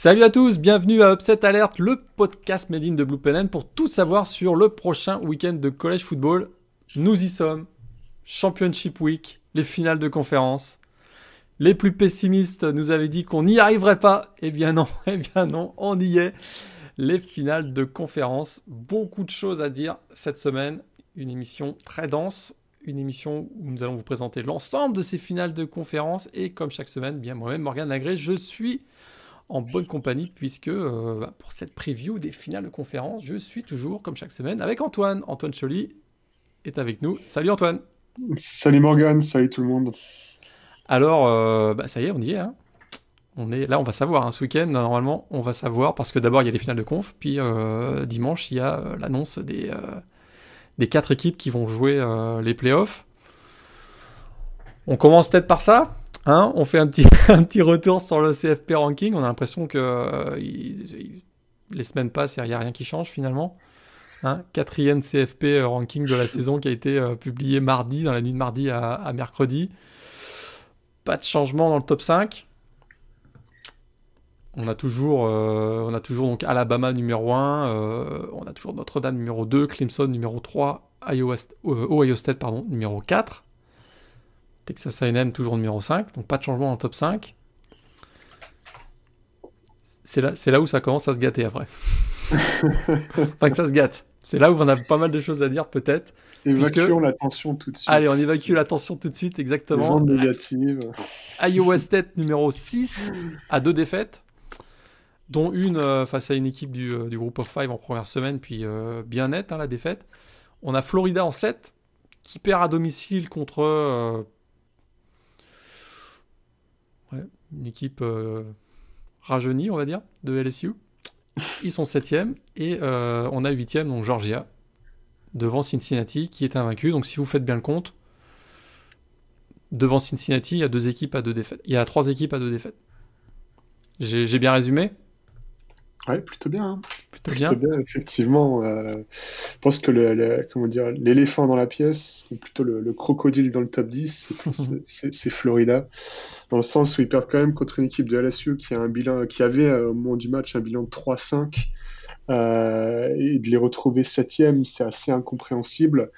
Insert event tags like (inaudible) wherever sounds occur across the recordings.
Salut à tous, bienvenue à Upset Alert, le podcast made in de Blue Pen pour tout savoir sur le prochain week-end de college football. Nous y sommes. Championship Week, les finales de conférence. Les plus pessimistes nous avaient dit qu'on n'y arriverait pas. Eh bien non, (laughs) eh bien non, on y est. Les finales de conférence. Beaucoup de choses à dire cette semaine. Une émission très dense. Une émission où nous allons vous présenter l'ensemble de ces finales de conférence. Et comme chaque semaine, bien moi-même, Morgane Lagré, je suis en bonne compagnie puisque euh, bah, pour cette preview des finales de conférence, je suis toujours, comme chaque semaine, avec Antoine. Antoine Choly est avec nous. Salut Antoine. Salut Morgane, salut tout le monde. Alors, euh, bah, ça y est, on y est. Hein. On est là, on va savoir. Hein, ce week-end, normalement, on va savoir parce que d'abord il y a les finales de conf, puis euh, dimanche il y a l'annonce des des quatre équipes qui vont jouer les playoffs. On commence peut-être par ça? Hein, on fait un petit, (laughs) un petit retour sur le CFP ranking. On a l'impression que euh, les semaines passent et il n'y a rien qui change finalement. Hein, quatrième CFP ranking de la (laughs) saison qui a été euh, publié mardi, dans la nuit de mardi à, mercredi. Pas de changement dans le top 5. On a toujours, euh, on a toujours donc Alabama numéro 1, on a toujours Notre-Dame numéro 2, Clemson numéro 3, Ohio State pardon, numéro 4. Texas A&M toujours numéro 5, donc pas de changement en top 5. C'est là, là où ça commence à se gâter après. (laughs) enfin que ça se gâte. C'est là où on a pas mal de choses à dire peut-être. Évacuons la tension tout de suite. Allez, on évacue la tension tout de suite, exactement. Les négatives. Iowa State numéro 6 à deux défaites, dont une euh, face à une équipe du, euh, du groupe of 5 en première semaine, puis euh, bien nette hein, la défaite. On a Florida en 7, qui perd à domicile contre une équipe euh, rajeunie, on va dire, de LSU. Ils sont septième et euh, on a huitième, donc Georgia, devant Cincinnati, qui est invaincu. Donc si vous faites bien le compte, devant Cincinnati, il y a deux équipes à deux défaites. Il y a trois équipes à deux défaites. J'ai bien résumé? Ouais, plutôt bien. Hein. Plutôt, bien. effectivement. Euh, je pense que le, comment dire, l'éléphant dans la pièce, ou plutôt le, crocodile dans le top 10, (laughs) c'est Florida. Dans le sens où ils perdent quand même contre une équipe de LSU qui, a un bilan, qui avait euh, au moment du match un bilan de 3-5. Euh, et de les retrouver septième, c'est assez incompréhensible.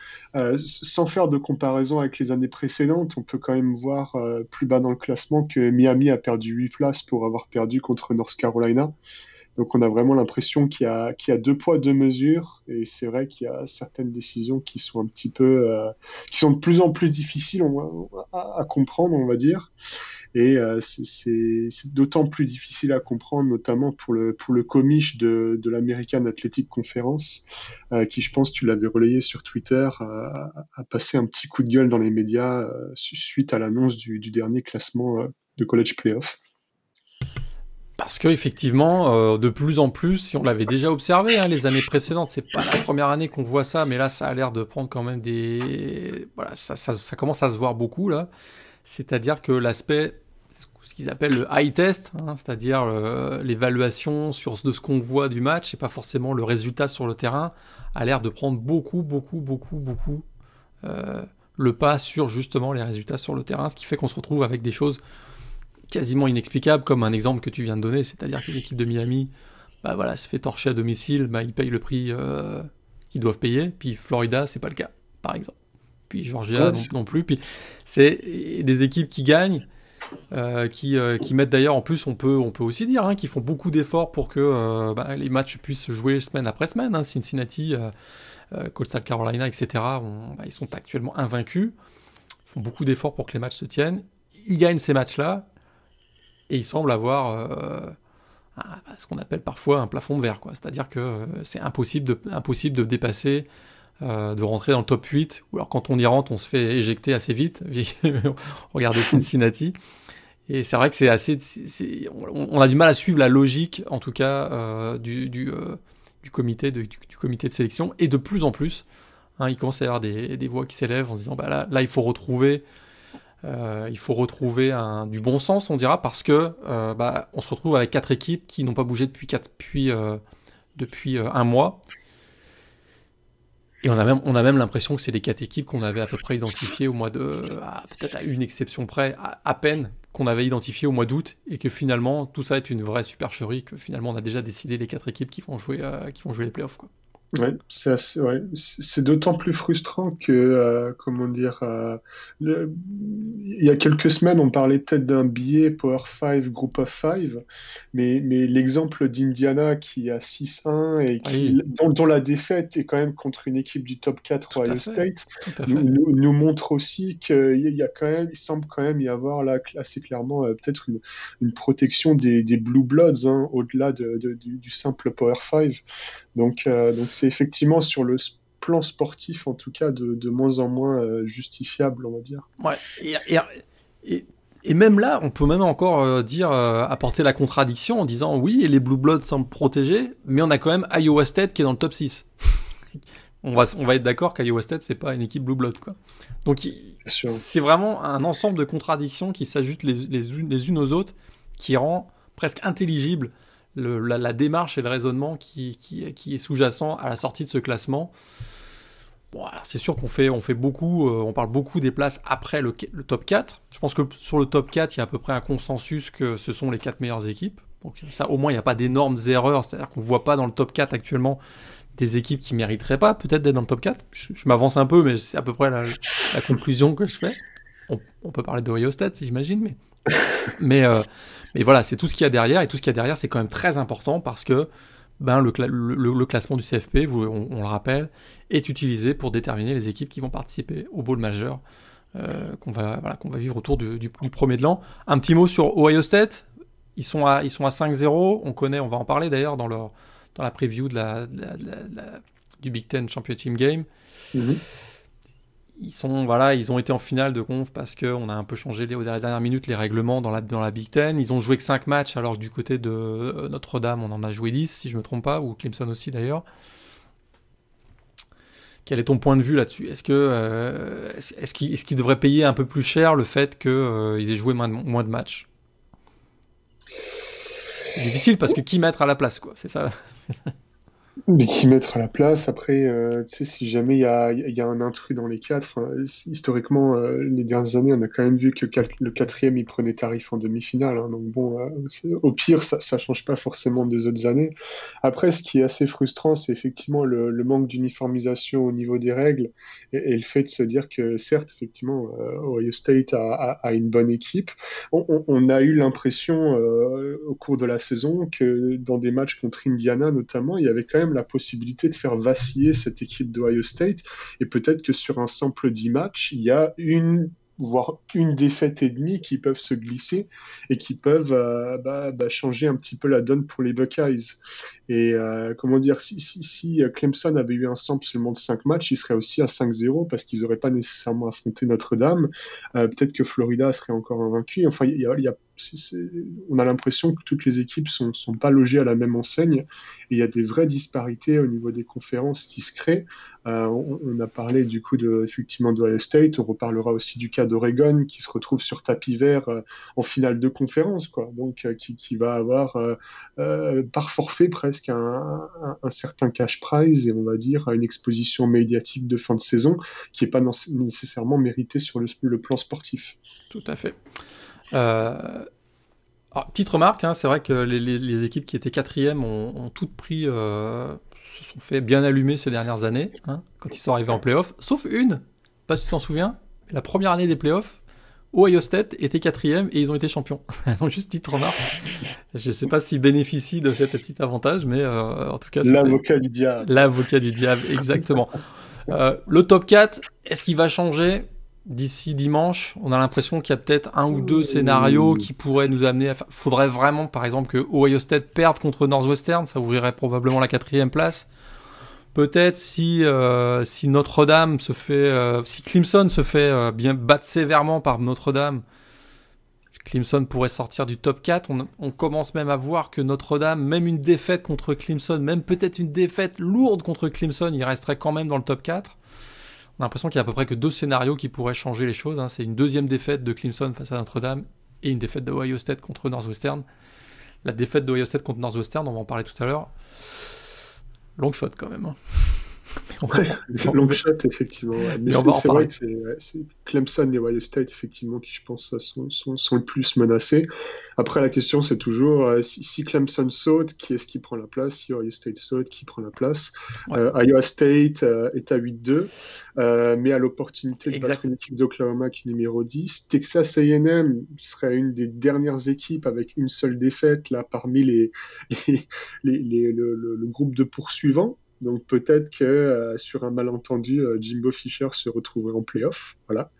sans faire de comparaison avec les années précédentes, on peut quand même voir plus bas dans le classement que Miami a perdu 8 places pour avoir perdu contre North Carolina. Donc on a vraiment l'impression qu'il y, a deux poids, deux mesures. Et c'est vrai qu'il y a certaines décisions qui sont un petit peu, euh, qui sont de plus en plus difficiles à, comprendre, on va dire. Et euh, c'est d'autant plus difficile à comprendre, notamment pour le, pour le comiche de, l'American Athletic Conference, euh, qui, je pense, tu l'avais relayé sur Twitter, a passé un petit coup de gueule dans les médias suite à l'annonce du, du, dernier classement de College Playoff. Parce que effectivement, euh, de plus en plus, si on l'avait déjà observé hein, les années précédentes, c'est pas la première année qu'on voit ça, mais là, ça a l'air de prendre quand même des, voilà, ça, commence à se voir beaucoup là. C'est-à-dire que l'aspect, ce qu'ils appellent le high test, hein, c'est-à-dire euh, l'évaluation sur de ce qu'on voit du match, et pas forcément le résultat sur le terrain, a l'air de prendre beaucoup, beaucoup, beaucoup, beaucoup euh, le pas sur justement les résultats sur le terrain, ce qui fait qu'on se retrouve avec des choses quasiment inexplicable, comme un exemple que tu viens de donner, c'est-à-dire que l'équipe de Miami bah voilà, se fait torcher à domicile, bah, ils payent le prix euh, qu'ils doivent payer, puis Florida, c'est pas le cas, par exemple. Puis Georgia non, plus, puis c'est des équipes qui gagnent, euh, qui, euh, qui mettent d'ailleurs, en plus, on peut, on peut aussi dire, hein, qui font beaucoup d'efforts pour que bah, les matchs puissent se jouer semaine après semaine. Hein. Cincinnati, Coastal Carolina, etc., bah, ils sont actuellement invaincus, font beaucoup d'efforts pour que les matchs se tiennent. Ils gagnent ces matchs-là, et il semble avoir euh, ce qu'on appelle parfois un plafond de verre. C'est-à-dire que euh, c'est impossible de, impossible de dépasser, euh, de rentrer dans le top 8, ou alors quand on y rentre, on se fait éjecter assez vite. (laughs) Regardez Cincinnati. Et c'est vrai que c'est assez. on, a du mal à suivre la logique, en tout cas, du, du, comité de, du, comité de sélection. Et de plus en plus, hein, il commence à y avoir des, des voix qui s'élèvent en se disant bah là, là, il faut retrouver euh, il faut retrouver un, du bon sens, on dira, parce que euh, bah, on se retrouve avec quatre équipes qui n'ont pas bougé depuis, quatre, euh, depuis un mois. Et on a même, on a même l'impression que c'est les quatre équipes qu'on avait à peu près identifiées au mois de, peut-être à une exception près, à, peine, qu'on avait identifiées au mois d'août et que finalement tout ça est une vraie supercherie, que finalement on a déjà décidé les quatre équipes qui vont jouer, qui vont jouer les playoffs. Quoi. Ouais, c'est ouais. D'autant plus frustrant que, euh, comment dire, euh, le... il y a quelques semaines, on parlait peut-être d'un billet Power 5, Group of 5, mais, mais l'exemple d'Indiana qui a 6-1 et qui, dont, la défaite est quand même contre une équipe du top 4 Ohio State, nous, nous, montre aussi qu'il y a quand même, il semble quand même y avoir là assez clairement euh, peut-être une, une, protection des, des Blue Bloods hein, au-delà de, de, du, du, simple Power 5. Donc, donc c'est effectivement sur le plan sportif, en tout cas, de, moins en moins euh, justifiable, on va dire. Ouais, et, et, même là, on peut même encore euh, dire, euh, apporter la contradiction en disant oui, les Blue Bloods semblent protégés, mais on a quand même Iowa State qui est dans le top 6. (laughs) on, va, on va être d'accord qu'Iowa State, c'est pas une équipe Blue Blood, quoi. Donc, c'est vraiment un ensemble de contradictions qui s'ajoutent les, les, unes aux autres, qui rend presque intelligible la, démarche et le raisonnement qui, est sous-jacent à la sortie de ce classement. C'est sûr qu'on fait, beaucoup, euh, on parle beaucoup des places après le, top 4. Je pense que sur le top 4, il y a à peu près un consensus que ce sont les quatre meilleures équipes. Donc ça, au moins, il n'y a pas d'énormes erreurs. C'est-à-dire qu'on ne voit pas dans le top 4 actuellement des équipes qui mériteraient pas peut-être d'être dans le top 4. Je, m'avance un peu, mais c'est à peu près la, conclusion que je fais. On, peut parler de Ohio State, j'imagine, mais mais euh, mais voilà, c'est tout ce qu'il y a derrière, et tout ce qu'il y a derrière, c'est quand même très important parce que ben, le, classement du CFP, on, le rappelle, est utilisé pour déterminer les équipes qui vont participer au bowl majeur euh, qu'on va, voilà, qu'on va vivre autour du, premier de l'an. Un petit mot sur Ohio State. Ils sont à, ils sont à 5-0. On connaît, on va en parler d'ailleurs dans, dans la preview de la, du Big Ten Championship Game. Mm-hmm ils sont voilà, ils ont été en finale de conf parce que on a un peu changé les, aux dernières minutes les règlements dans la dans la Big Ten. Ils ont joué que 5 matchs alors que du côté de euh, Notre-Dame, on en a joué 10 si je me trompe pas ou Clemson aussi d'ailleurs. Quel est ton point de vue là-dessus? Est-ce que euh, est-ce qu'ils devraient payer un peu plus cher le fait qu'ils euh, aient joué moins de, moins de matchs? C'est difficile parce que qui mettre à la place quoi, c'est ça. (laughs) Mais qui mettre à la place, après, euh, tu sais, si jamais il y a, y a, un intrus dans les quatre, historiquement, euh, les dernières années, on a quand même vu que le quatrième, il prenait tarif en demi-finale. Hein, donc bon, euh, au pire, ça ne change pas forcément des autres années. Après, ce qui est assez frustrant, c'est effectivement le, le manque d'uniformisation au niveau des règles et, le fait de se dire que, certes, effectivement, Ohio State a, a, une bonne équipe. On, on, on a eu l'impression, au cours de la saison, que dans des matchs contre Indiana, notamment, il y avait quand même la possibilité de faire vaciller cette équipe d'Ohio State. Et peut-être que sur un simple 10 matchs, il y a une voire une défaite et demie qui peuvent se glisser et qui peuvent euh, bah, bah, changer un petit peu la donne pour les Buckeyes. Et euh, comment dire, si, si, si, Clemson avait eu un sample seulement de 5 matchs, il serait aussi à 5-0 parce qu'ils n'auraient pas nécessairement affronté Notre-Dame. Euh, peut-être que Florida serait encore invaincu. Enfin, y a, on a l'impression que toutes les équipes sont, sont pas logées à la même enseigne et il y a des vraies disparités au niveau des conférences qui se créent. Euh, on, a parlé du coup de, effectivement d'Ohio State, on reparlera aussi du cas d'Oregon qui se retrouve sur tapis vert euh, en finale de conférence, quoi. Donc euh, qui, va avoir par forfait presque un, un, certain cash prize et on va dire une exposition médiatique de fin de saison qui n'est pas nécessairement méritée sur le, plan sportif. Tout à fait. Euh, petite remarque, hein, c'est vrai que les, équipes qui étaient quatrièmes ont, toutes pris, euh, se sont fait bien allumer ces dernières années, hein, quand ils sont arrivés en playoff, sauf une, pas si tu t'en souviens, la première année des playoffs, Ohio State était quatrième et ils ont été champions. (laughs) Donc juste petite remarque. Je sais pas s'ils bénéficient de cet petit avantage, mais euh, en tout cas... L'avocat du diable. L'avocat du diable, exactement. (laughs) le top 4, est-ce qu'il va changer d'ici dimanche, on a l'impression qu'il y a peut-être un ou deux scénarios qui pourraient nous amener à... Faudrait vraiment, par exemple, que Ohio State perde contre Northwestern, ça ouvrirait probablement la quatrième place. Peut-être si, euh, si Notre-Dame se fait... Euh, si Clemson se fait euh, bien battre sévèrement par Notre-Dame, Clemson pourrait sortir du top 4. On, commence même à voir que Notre-Dame, même une défaite contre Clemson, même peut-être une défaite lourde contre Clemson, il resterait quand même dans le top 4. On a l'impression qu'il y a à peu près que deux scénarios qui pourraient changer les choses. Hein. C'est une deuxième défaite de Clemson face à Notre-Dame et une défaite de Ohio State contre Northwestern. La défaite de Ohio State contre Northwestern, on va en parler tout à l'heure. Long shot quand même. Hein. (laughs) long shot, effectivement. Mais, c'est vrai que c'est Clemson et Ohio State, effectivement, qui, je pense, sont, sont, sont le plus menacés. Après, la question, c'est toujours euh, si, Clemson saute, qui est-ce qui prend la place? Si Ohio State saute, qui prend la place? Euh, Iowa State euh, est à 8-2, mais à l'opportunité de battre une équipe d'Oklahoma qui est numéro 10. Texas AM serait une des dernières équipes avec une seule défaite là parmi les, (laughs) les, le, le, groupe de poursuivants. Donc peut-être que euh, sur un malentendu, euh, Jimbo Fisher se retrouverait en playoff. Voilà.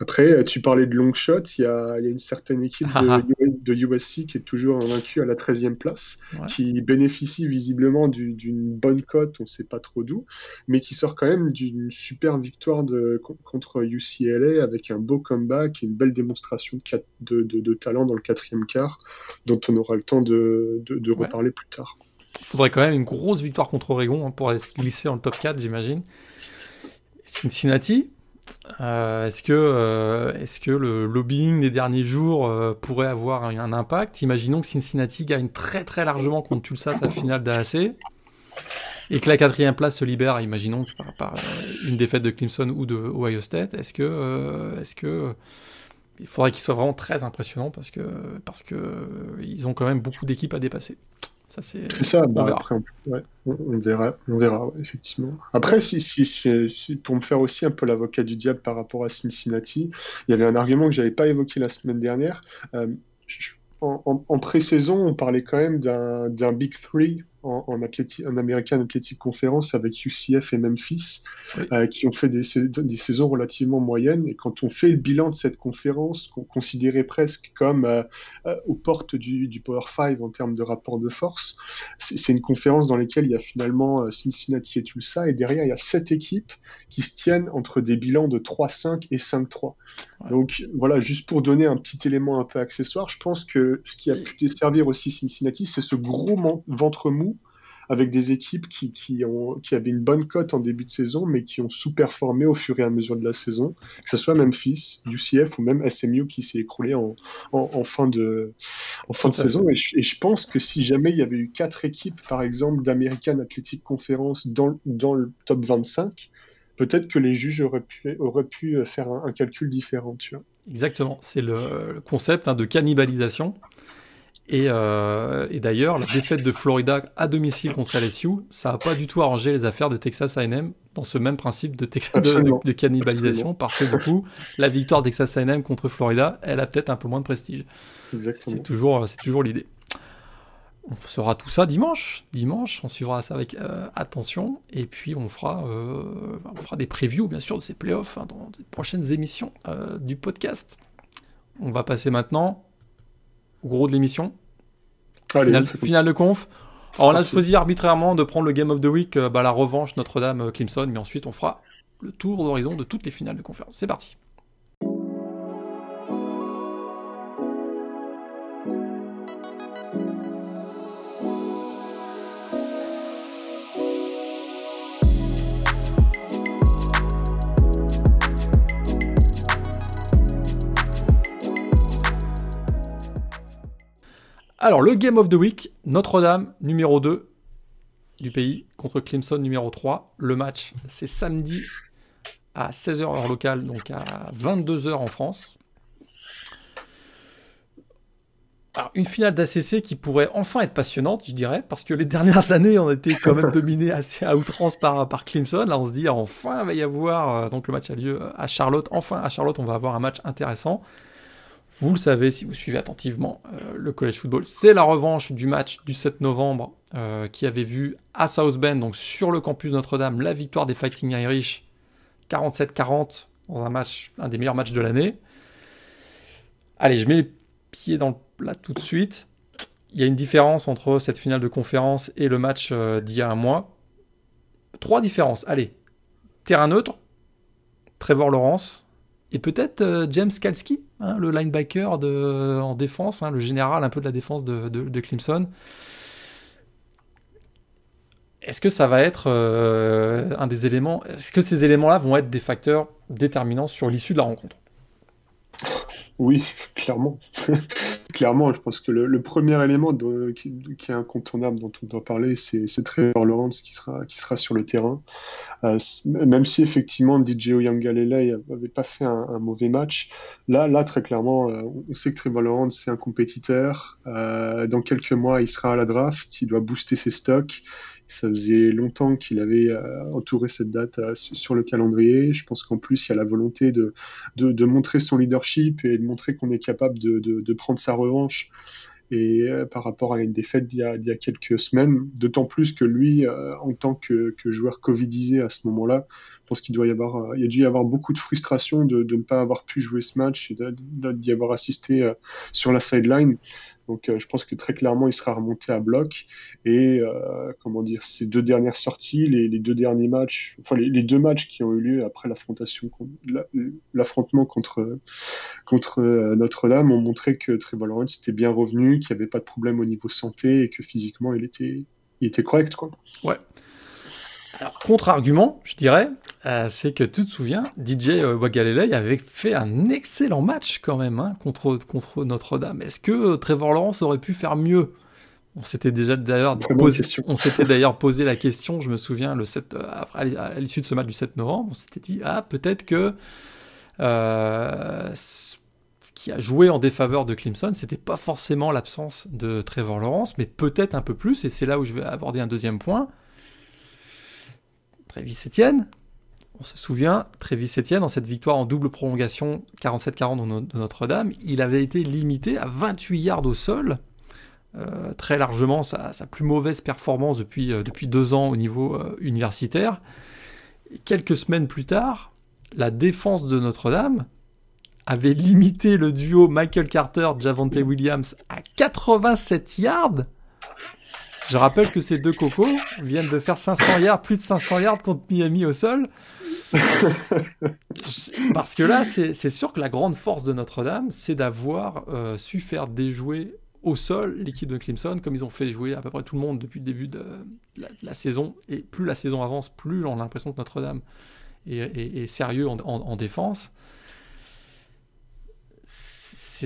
Après, euh, tu parlais de long shot, il y a, y a, une certaine équipe de, (laughs) USC qui est toujours invaincue à la 13e place, qui bénéficie visiblement d'une bonne cote, on ne sait pas trop d'où, mais qui sort quand même d'une super victoire de, contre UCLA avec un beau comeback et une belle démonstration de, de talent dans le quatrième quart, dont on aura le temps de, reparler plus tard. Il faudrait quand même une grosse victoire contre Oregon hein, pour glisser dans le top 4, j'imagine. Cincinnati, euh, est-ce que, euh, est que le lobbying des derniers jours euh, pourrait avoir un, impact? Imaginons que Cincinnati gagne très très largement contre Tulsa sa finale d'AAC et que la quatrième place se libère, imaginons par, une défaite de Clemson ou de Ohio State. Est-ce que, est-ce que il faudrait qu'il soit vraiment très impressionnant parce que parce que ils ont quand même beaucoup d'équipes à dépasser. Ça, c'est ça, on, bah, verra. Après, on, verra, on verra effectivement. Après, si, si, si, pour me faire aussi un peu l'avocat du diable par rapport à Cincinnati, il y avait un argument que j'avais pas évoqué la semaine dernière. Euh, en, en pré-saison, on parlait quand même d'un Big Three en, en, American Athletic Conference avec UCF et Memphis, euh, qui ont fait des, des, saisons relativement moyennes. Et quand on fait le bilan de cette conférence, qu'on considérait presque comme euh, euh, aux portes du, du, Power 5 en termes de rapport de force, c'est une conférence dans laquelle il y a finalement Cincinnati et Tulsa, et derrière il y a sept équipes qui se tiennent entre des bilans de 3-5 et 5-3. Donc voilà, juste pour donner un petit élément un peu accessoire, je pense que ce qui a pu desservir aussi Cincinnati, c'est ce gros ventre mou avec des équipes qui, qui, ont, qui avaient une bonne cote en début de saison, mais qui ont sous-performé au fur et à mesure de la saison, que ce soit Memphis, UCF ou même SMU qui s'est écroulé en, en, fin de, en fin de saison. Et je, pense que si jamais il y avait eu quatre équipes, par exemple, d'American Athletic Conference dans, dans le top 25, peut-être que les juges auraient pu, auraient pu faire un, calcul différent. Tu vois. Exactement, c'est le, concept hein, de cannibalisation. Euh, et, d'ailleurs, la défaite de Florida à domicile contre LSU, ça n'a pas du tout arrangé les affaires de Texas A&M dans ce même principe de, de, cannibalisation, parce que du coup, la victoire de Texas A&M contre Florida, elle a peut-être un peu moins de prestige. C'est toujours, c'est toujours l'idée. On fera tout ça dimanche. Dimanche, on suivra ça avec euh, attention. Et puis, on fera, euh, on fera des previews, bien sûr, de ces playoffs hein, dans les prochaines émissions du podcast. On va passer maintenant gros de l'émission. Finale, de conf. Alors on a choisi arbitrairement de prendre le Game of the Week, euh, bah, la revanche Notre-Dame-Clemson, mais ensuite on fera le tour d'horizon de toutes les finales de conférence. C'est parti. Alors, le Game of the Week, Notre-Dame, numéro 2 du pays, contre Clemson, numéro 3. Le match, c'est samedi à 16h heure locale, donc à 22h en France. Une finale d'ACC qui pourrait enfin être passionnante, je dirais, parce que les dernières (laughs) années, on été quand même dominé assez à outrance par, par Clemson. Là, on se dit, enfin, il va y avoir, euh, donc le match a lieu à Charlotte. Enfin, à Charlotte, on va avoir un match intéressant. Vous le savez si vous suivez attentivement euh, le college football, c'est la revanche du match du 7 novembre euh, qui avait vu à South Bend, donc sur le campus Notre-Dame, la victoire des Fighting Irish 47-40 dans un match, un des meilleurs matchs de l'année. Allez, je mets les pieds dans le plat tout de suite. Il y a une différence entre cette finale de conférence et le match euh, d'il y a un mois. Trois différences. Allez, terrain neutre, Trevor Lawrence, et peut-être James Kalski, hein, le linebacker en défense, hein, le général un peu de la défense de, de, Clemson. Est-ce que ça va être euh, un des éléments Est-ce que ces éléments-là vont être des facteurs déterminants sur l'issue de la rencontre? Oui, (laughs) clairement. (laughs) clairement, je pense que le, premier élément qui, est incontournable dont on doit parler, c'est Trevor Lawrence qui sera, qui sera sur le terrain. Euh, même si effectivement DJ Oyangalele n'avait pas fait un, mauvais match, là, là très clairement, euh, on sait que Trevor Lawrence c'est un compétiteur. Euh, dans quelques mois, il sera à la draft, il doit booster ses stocks. Ça faisait longtemps qu'il avait euh, entouré cette date euh, sur le calendrier. Je pense qu'en plus, il y a la volonté de, de, montrer son leadership et de montrer qu'on est capable de, de, prendre sa revanche et euh, par rapport à une défaite d'il y, a quelques semaines, d'autant plus que lui, en tant que, joueur covidisé à ce moment-là, je pense qu'il doit y avoir, il a dû y avoir beaucoup de frustration de ne pas avoir pu jouer ce match et d'y avoir assisté sur la sideline. Donc euh, je pense que très clairement, il sera remonté à bloc. Et euh, comment dire, ces deux dernières sorties, les, deux derniers matchs, enfin les, deux matchs qui ont eu lieu après l'affrontement contre contre euh, Notre-Dame, ont montré que Trevor Lawrence était bien revenu, qu'il n'y avait pas de problème au niveau santé et que physiquement, il était il était correct, quoi. Ouais. Alors, contre-argument, je dirais, euh, c'est que tu te souviens, DJ Wagalele avait fait un excellent match quand même hein, contre, contre Notre-Dame. Est-ce que Trevor Lawrence aurait pu faire mieux? On s'était déjà d'ailleurs posé, on s'était d'ailleurs posé la question, je me souviens, le 7, euh, à l'issue de ce match du 7 novembre, on s'était dit, ah, peut-être que euh, ce qui a joué en défaveur de Clemson, c'était pas forcément l'absence de Trevor Lawrence, mais peut-être un peu plus, et c'est là où je vais aborder un deuxième point Trévis Etienne, on se souvient, Trévis Etienne, dans cette victoire en double prolongation 47-40 de Notre-Dame, il avait été limité à 28 yards au sol, euh, très largement sa, plus mauvaise performance depuis, euh, deux ans au niveau euh, universitaire. quelques semaines plus tard, la défense de Notre-Dame avait limité le duo Michael Carter-Javante Williams à 87 yards je rappelle que ces deux cocos viennent de faire 500 yards, plus de 500 yards contre Miami au sol. (laughs) Parce que là, c'est sûr que la grande force de Notre-Dame, c'est d'avoir euh, su faire déjouer au sol l'équipe de Clemson, comme ils ont fait jouer à peu près tout le monde depuis le début de la, saison. Et plus la saison avance, plus on a l'impression que Notre-Dame est, sérieux en défense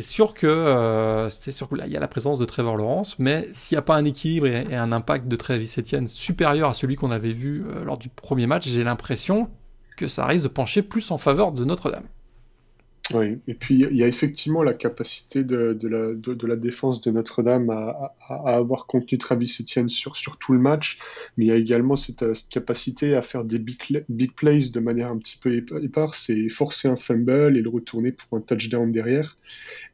c'est sûr que euh, c'est sûr il y a la présence de Trevor Lawrence, mais s'il n'y a pas un équilibre et, un impact de Travis Etienne supérieur à celui qu'on avait vu euh, lors du premier match, j'ai l'impression que ça risque de pencher plus en faveur de Notre-Dame. Oui, et puis il y a effectivement la capacité de, la, défense de Notre-Dame à, avoir contenu Travis Etienne sur, tout le match, mais il y a également cette, euh, capacité à faire des big, plays de manière un petit peu éparse c'est forcer un fumble et le retourner pour un touchdown derrière.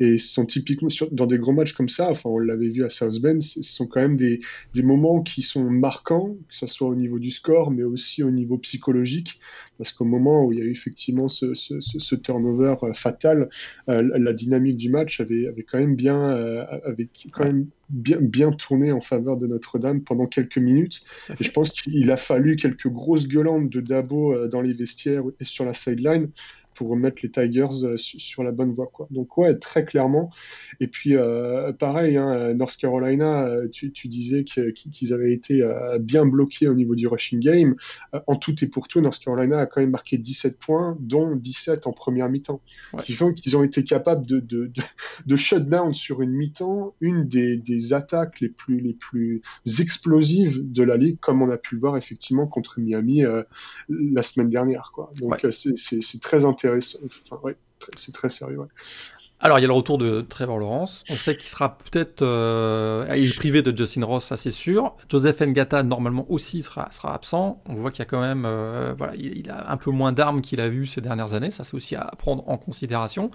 Et ce sont typiquement dans des gros matchs comme ça, enfin on l'avait vu à South Bend, ce sont quand même des, des moments qui sont marquants, que ce soit au niveau du score, mais aussi au niveau psychologique, parce qu'au moment où il y a eu effectivement ce, ce, ce turnover euh, fatal, euh, la dynamique du match avait, avait quand même bien, euh, avait quand même bien, bien tourné en faveur de Notre-Dame pendant quelques minutes. Et je pense qu'il a fallu quelques grosses gueulantes de Dabo dans les vestiaires et sur la sideline pour remettre les Tigers euh, sur la bonne voie. Quoi. Donc ouais, très clairement. Et puis euh, pareil, hein, North Carolina, euh, tu, disais qu'ils avaient été bien bloqués au niveau du rushing game. en tout et pour tout, North Carolina a quand même marqué 17 points, dont 17 en première mi-temps. Ce qui fait qu'ils ont été capables de, de, de, shut down sur une mi-temps une des, des, attaques les plus, les plus explosives de la ligue, comme on a pu le voir effectivement contre Miami la semaine dernière. Quoi. Donc c'est très intéressant c'est très sérieux. Alors, il y a le retour de Trevor Lawrence. On sait qu'il sera peut-être. Euh, il est privé de Justin Ross, ça c'est sûr. Joseph Ngata, normalement aussi, sera, sera absent. On voit qu'il y a quand même. Euh, voilà, il, a un peu moins d'armes qu'il a vu ces dernières années. Ça, c'est aussi à prendre en considération.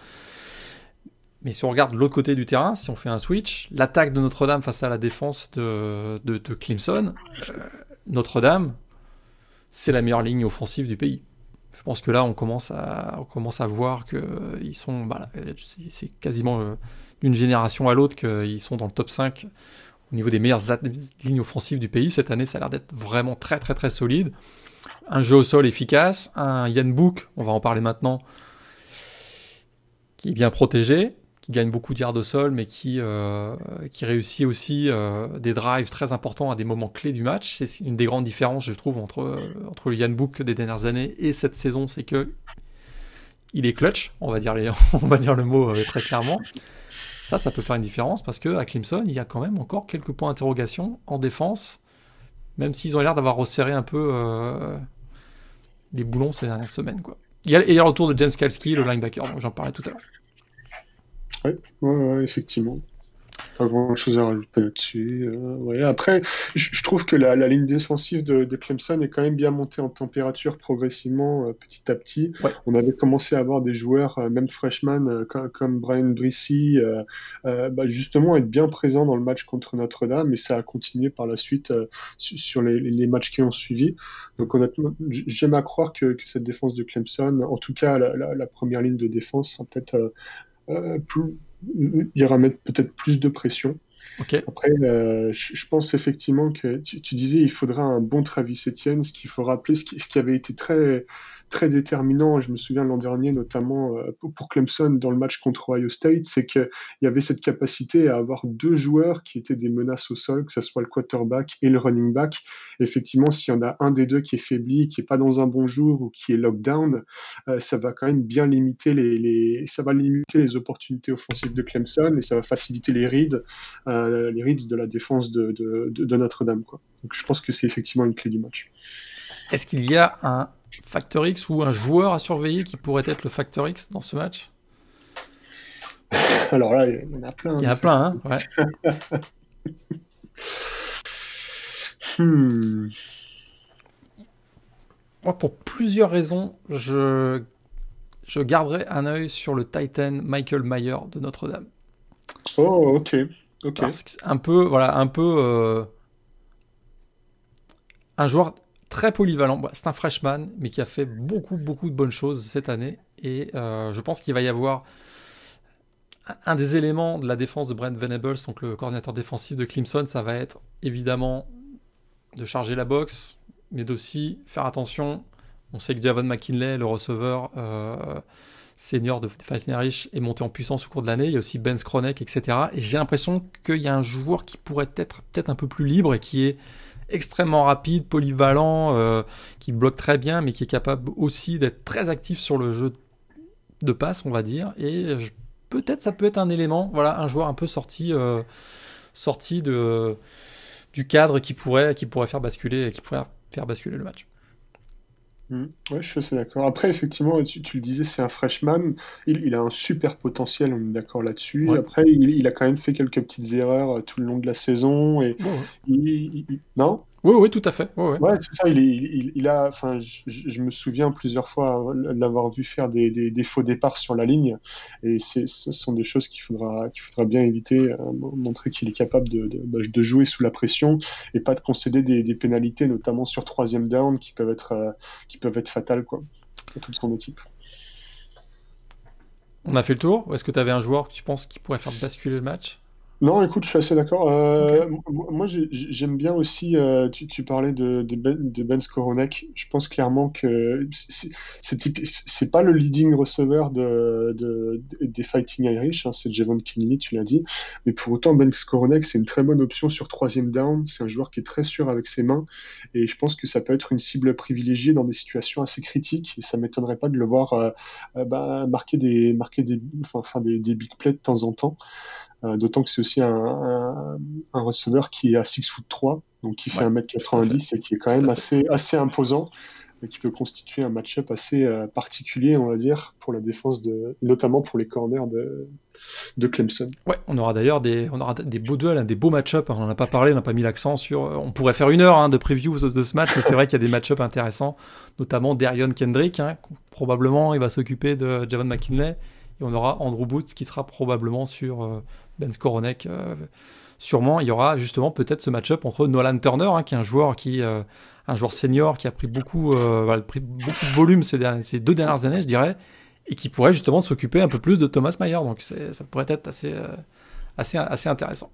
Mais si on regarde l'autre côté du terrain, si on fait un switch, l'attaque de Notre-Dame face à la défense de, Clemson, euh, Notre-Dame, c'est la meilleure ligne offensive du pays je pense que là, on commence à, on commence à voir qu'ils sont. Bah, c'est quasiment euh, d'une génération à l'autre qu'ils sont dans le top 5 au niveau des meilleures lignes offensives du pays. Cette année, ça a l'air d'être vraiment très, très, très solide. Un jeu au sol efficace, un Yann Book, on va en parler maintenant, qui est bien protégé gagne beaucoup de yards au sol, mais qui, euh, qui réussit aussi euh, des drives très importants à des moments clés du match. C'est une des grandes différences, je trouve, entre, entre le Yann Book des dernières années et cette saison, c'est que il est clutch, on va dire, (laughs) on va dire le mot euh, très clairement. Ça, ça peut faire une différence parce que à Clemson, il y a quand même encore quelques points d'interrogation en défense, même s'ils ont l'air d'avoir resserré un peu euh, les boulons ces dernières semaines. Quoi. Il y a, le retour de James Kalski, le linebacker, j'en parlais tout à l'heure. Oui, ouais, effectivement. Pas grand chose à rajouter là-dessus. Euh, Après, je, trouve que la, ligne défensive de, Clemson est quand même bien montée en température progressivement, euh, petit à petit. On avait commencé à avoir des joueurs, euh, même freshman, comme, Brian Brissy, bah, justement être bien présents dans le match contre Notre-Dame, et ça a continué par la suite sur les, matchs qui ont suivi. Donc honnêtement, j'aime à croire que, cette défense de Clemson, en tout cas la, la première ligne de défense, sera peut-être plus il mettre peut-être plus de pression. Après, euh, je, pense effectivement que tu, tu, disais il faudra un bon Travis Etienne, ce qu'il faut rappeler, ce qui, ce qui avait été très très déterminant, je me souviens l'an dernier notamment euh, pour Clemson dans le match contre Ohio State, c'est qu'il y avait cette capacité à avoir deux joueurs qui étaient des menaces au sol, que ce soit le quarterback et le running back. Effectivement, s'il y en a un des deux qui est faibli, qui est pas dans un bon jour ou qui est lockdown, euh, ça va quand même bien limiter les, ça va limiter les opportunités offensives de Clemson et ça va faciliter les reads, euh, les reads de la défense de, de Notre-Dame. Donc je pense que c'est effectivement une clé du match. Est-ce qu'il y a un Factor X ou un joueur à surveiller qui pourrait être le Factor X dans ce match? Alors là, il y en a plein. Il y en a plein, hein ouais. (laughs) Hmm. Moi, pour plusieurs raisons, je, je garderai un œil sur le Titan Michael Mayer de Notre-Dame. Oh, ok. ok. un peu, voilà, un peu. Euh, un joueur très polyvalent. C'est un freshman, mais qui a fait beaucoup, beaucoup de bonnes choses cette année. Et euh, je pense qu'il va y avoir un des éléments de la défense de Brent Venables, donc le coordinateur défensif de Clemson, ça va être évidemment de charger la boxe, mais d'aussi faire attention. On sait que Javon McKinley, le receveur euh, senior de Fighting Irish, est monté en puissance au cours de l'année. Il y a aussi Ben Skronek, etc. Et j'ai l'impression qu'il y a un joueur qui pourrait être peut-être un peu plus libre et qui est extrêmement rapide, polyvalent, euh, qui bloque très bien, mais qui est capable aussi d'être très actif sur le jeu de passe, on va dire. Et peut-être ça peut être un élément, voilà, un joueur un peu sorti, euh, sorti du cadre qui pourrait, qui pourrait faire basculer, qui pourrait faire basculer le match. Mmh. Ouais, je suis assez d'accord. Après, effectivement, tu, le disais, c'est un freshman. Il, a un super potentiel, on est d'accord là-dessus. Après, il, a quand même fait quelques petites erreurs euh, tout le long de la saison. Et non? Oui, oui, tout à fait. Ouais, c'est ça. Il, a, enfin, je, me souviens plusieurs fois l'avoir vu faire des, faux départs sur la ligne, et ce sont des choses qu'il faudra, qu'il faudra bien éviter, euh, montrer qu'il est capable bah, de, jouer sous la pression et pas de concéder des, pénalités, notamment sur troisième down, qui peuvent être, euh, qui peuvent être fatales, quoi, à toute son équipe. On a fait le tour. Est-ce que tu avais un joueur que tu penses qui pourrait faire basculer le match? Non, écoute, je suis assez d'accord. Euh, moi, j'aime bien aussi, euh, tu, parlais de, de, Ben, de Ben Skoronek. Je pense clairement que c'est pas le leading receiver de, de- des Fighting Irish, hein, c'est Javon Kinley, tu l'as dit. Mais pour autant, Ben Skoronek, c'est une très bonne option sur troisième down. C'est un joueur qui est très sûr avec ses mains. Et je pense que ça peut être une cible privilégiée dans des situations assez critiques. Et ça m'étonnerait pas de le voir euh, bah, marquer des, marquer des, enfin, des, des big plays de temps en temps. Euh, d'autant que c'est aussi un, un, receveur qui est à 6 foot 3, donc qui fait 1m90 et qui est quand même assez, assez imposant et qui peut constituer un match-up assez euh, particulier, on va dire, pour la défense, de, notamment pour les corners de, de Clemson. Ouais, on aura d'ailleurs des, on aura des beaux duels, hein, des beaux match-up. On n'en a pas parlé, on n'a pas mis l'accent sur. Euh, on pourrait faire une heure hein, de preview de, ce match, mais c'est vrai qu'il y a des match-up intéressants, notamment Darion Kendrick. Hein, probablement, il va s'occuper de Javon McKinley. Et on aura Andrew Boots qui sera probablement sur ben Skoronek. Euh, sûrement, il y aura justement peut-être ce match-up entre Nolan Turner, hein, qui est un joueur qui, euh, un joueur senior qui a pris beaucoup, euh, pris beaucoup de volume ces, deux dernières années, je dirais, et qui pourrait justement s'occuper un peu plus de Thomas Mayer. Donc ça pourrait être assez, assez, assez intéressant.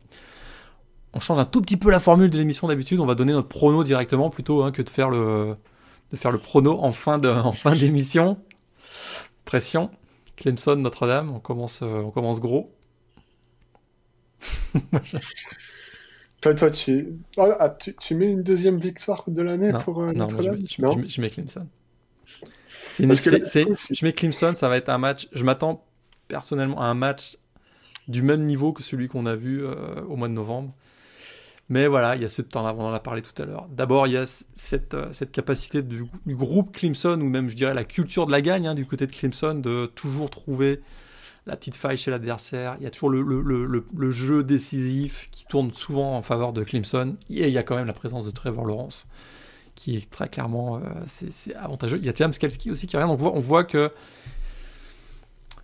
On change un tout petit peu la formule de l'émission d'habitude. On va donner notre prono directement plutôt hein, que de faire le, de faire le prono en fin de, en fin d'émission. Pression. Clemson, Notre-Dame. On commence, on commence gros. (laughs) toi, toi, tu... Ah, tu, tu, mets une deuxième victoire de l'année pour euh, non, je, mets, je, mets Clemson. je mets Clemson, ça va être un match. Je m'attends personnellement à un match du même niveau que celui qu'on a vu euh, au mois de novembre. Mais voilà, il y a ce temps, on en a parlé tout à l'heure. D'abord, il y a cette, euh, cette capacité du, groupe Clemson, ou même je dirais la culture de la gagne hein, du côté de Clemson, de toujours trouver la petite faille chez l'adversaire. Il y a toujours le, le, le, jeu décisif qui tourne souvent en faveur de Clemson. Et il y a quand même la présence de Trevor Lawrence, qui est très clairement euh, c'est avantageux. Il y a James Skelski aussi qui revient. On on voit que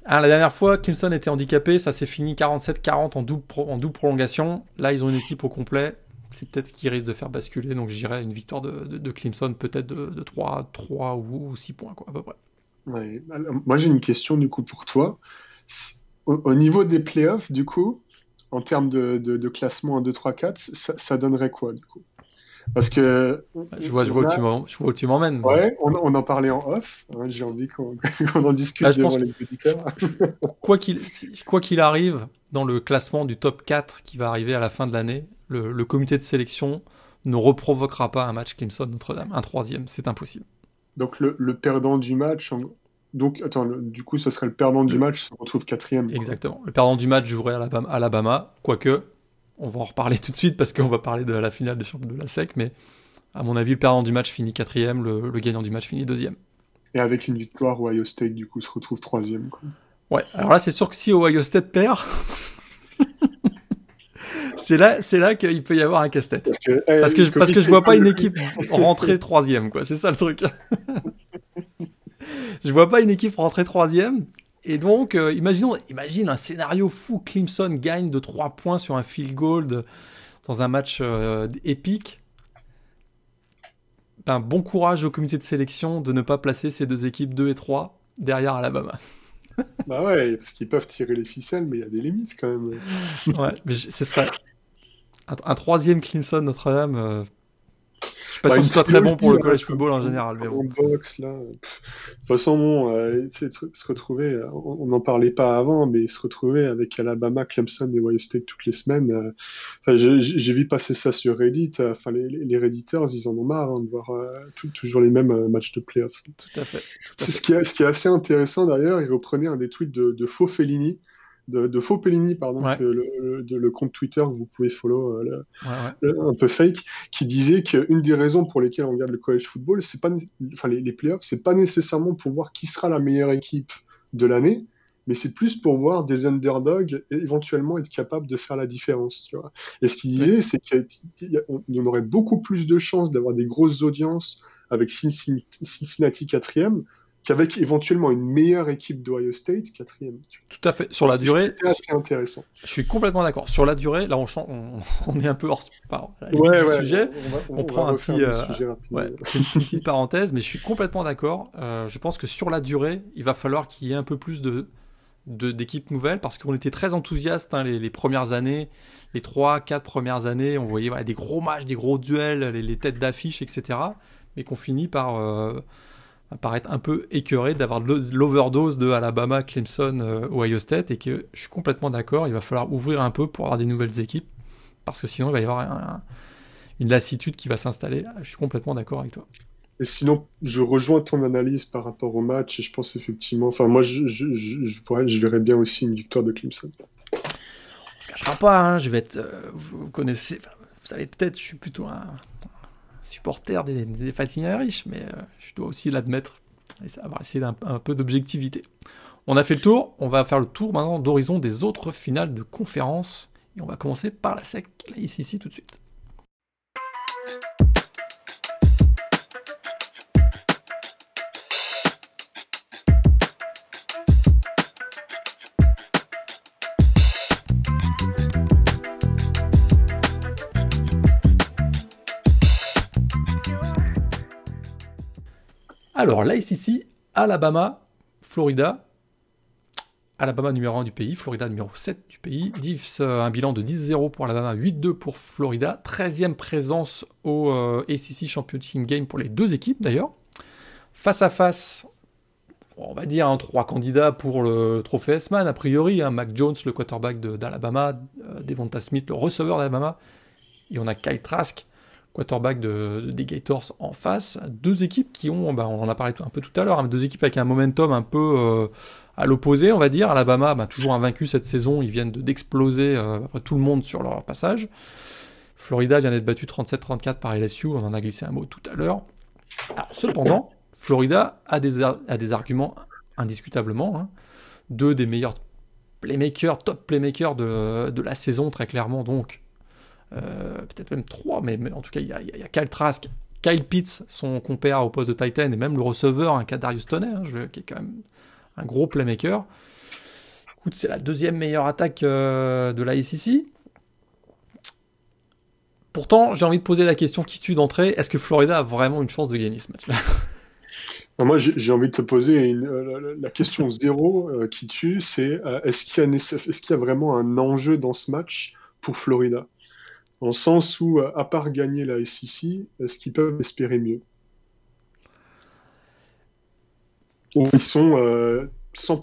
Hein, la dernière fois, Clemson était handicapé, ça s'est fini 47-40 en double, prolongation. Là, ils ont une équipe au complet. C'est peut-être ce qui risque de faire basculer. Donc, j'irais une victoire de, de, Clemson, peut-être de, 3, 3 ou, 6 points, quoi, à peu près. moi, j'ai une question, du coup, pour toi. Au, niveau des playoffs, du coup, en termes de, classement 1, 2, 3, 4, ça, ça donnerait quoi, du coup? Parce que. Je vois, je vois, où, tu m'emmènes. Ouais, on, en parlait en off. Hein, j'ai envie (laughs) qu'on en discute ah, devant les auditeurs. (laughs) quoi qu'il arrive, dans le classement du top 4 qui va arriver à la fin de l'année, le, comité de sélection ne reprovoquera pas un match Clemson Notre-Dame, un troisième. C'est impossible. Donc le, perdant du match. Donc, attends, du coup, ce serait le perdant du match se retrouve quatrième. Exactement. Le perdant du match jouerait Alabama, Alabama quoique on va en reparler tout de suite parce qu'on va parler de la finale de, de la SEC, mais à mon avis, le perdant du match finit quatrième, le, le gagnant du match finit deuxième. Et avec une victoire, Ohio State, du coup, se retrouve troisième. Quoi. Ouais, alors là, c'est sûr que si Ohio State perd, (laughs) c'est là, c'est là qu'il peut y avoir un casse-tête. Parce que, eh, parce que, je, parce que (laughs) je vois pas une équipe rentrer troisième, quoi. C'est ça le truc. je vois pas une équipe rentrer troisième et donc, euh, imaginons, imagine un scénario fou. Clemson gagne de 3 points sur un field goal dans un match euh, épique. Ben, bon courage au comité de sélection de ne pas placer ces deux équipes 2 et 3 derrière Alabama. (laughs) bah ouais, parce qu'ils peuvent tirer les ficelles, mais il y a des limites quand même. ouais, mais ce serait un, troisième Clemson Notre-Dame. Euh, pas bah, sûr que ce soit très bon pour le college football en général. Mais bon. Box, là. de toute façon, bon, euh, se retrouver, euh, on n'en parlait pas avant, mais se retrouver avec Alabama, Clemson et Ohio State toutes les semaines. Euh, j'ai vu passer ça sur Reddit. Enfin, les, les, Redditors, ils en ont marre hein, de voir toujours les mêmes matchs de playoffs. Tout à fait. Ce, qui est, ce qui est assez intéressant d'ailleurs, il reprenait un des tweets de, de Faux Fellini de, faux Pellini, pardon, le, de, le, compte Twitter que vous pouvez follow, euh, un peu fake, qui disait qu'une des raisons pour lesquelles on regarde le college football, c'est pas, enfin les, les playoffs, c'est pas nécessairement pour voir qui sera la meilleure équipe de l'année, mais c'est plus pour voir des underdogs et éventuellement être capable de faire la différence. Tu vois. Et ce qu'il disait, c'est qu'on aurait beaucoup plus de chances d'avoir des grosses audiences avec Cincinnati quatrième qu'avec éventuellement une meilleure équipe d'Ohio State, quatrième. Tout à fait. Sur la durée, c'est assez intéressant. Je suis complètement d'accord. Sur la durée, là, on, (laughs) on, est un peu hors ouais, sujet. On, prend un petit, euh, une, petite parenthèse, mais je suis complètement d'accord. Euh, je pense que sur la durée, il va falloir qu'il y ait un peu plus de d'équipes nouvelles parce qu'on était très enthousiastes hein, les, premières années, les trois, quatre premières années, on voyait des gros matchs, des gros duels, les, têtes d'affiche, etc. Mais qu'on finit par euh, paraître un peu écœuré d'avoir l'overdose de Alabama, Clemson, euh, Ohio State, et que je suis complètement d'accord, il va falloir ouvrir un peu pour avoir des nouvelles équipes, parce que sinon il va y avoir une lassitude qui va s'installer. Je suis complètement d'accord avec toi. Et sinon, je rejoins ton analyse par rapport au match, et je pense effectivement, enfin moi je, je, je, je verrais bien aussi une victoire de Clemson. On se cachera pas, hein, je vais être, euh, vous connaissez, vous savez peut-être, je suis plutôt un, supporter des, des riches, mais euh, je dois aussi l'admettre. Et va essayer d'un un peu d'objectivité. On a fait le tour, on va faire le tour maintenant d'horizon des autres finales de conférences. Et on va commencer par la SEC, la ici tout de suite. Alors, l'ACC, Alabama, Florida. Alabama numéro 1 du pays, Florida numéro 7 du pays. Diffs, euh, un bilan de 10-0 pour Alabama, 8-2 pour Florida. 13e présence au euh, Championship Game pour les deux équipes d'ailleurs. Face à face, on va dire, hein, trois candidats pour le trophée S-Man, a priori. Hein, Mac Jones, le quarterback d'Alabama, euh, Devonta Smith, le receveur d'Alabama. Et on a Kyle Trask, quarterback de, des Gators en face. Deux équipes qui ont, bah, on en a parlé un peu tout à l'heure, hein, deux équipes avec un momentum un peu, euh, À l'opposé, on va dire, Alabama, bah, toujours invaincu cette saison, ils viennent d'exploser après tout le monde sur leur passage. Florida vient d'être battu 37-34 par LSU, on en a glissé un mot tout à l'heure. Cependant, Florida a des, arguments indiscutablement. Hein. Deux des meilleurs playmakers, top playmakers de, de la saison, très clairement. Donc, euh, peut-être même trois, mais, en tout cas, il y a, y Kyle Trask, Kyle Pitts, son compère au poste de Titan, et même le receveur, un Kadarius Toney, hein, qui est quand même un gros playmaker. Écoute, c'est la deuxième meilleure attaque euh, de la SEC. Pourtant, j'ai envie de poser la question qui tue d'entrée est-ce que Florida a vraiment une chance de gagner ce match-là (laughs) Moi, j'ai envie de te poser euh, la question zéro euh, qui tue c'est euh, est-ce qu'il y, a vraiment un enjeu dans ce match pour Florida? En le sens où, à part gagner la SEC, est-ce qu'ils peuvent espérer mieux? Ou ils sont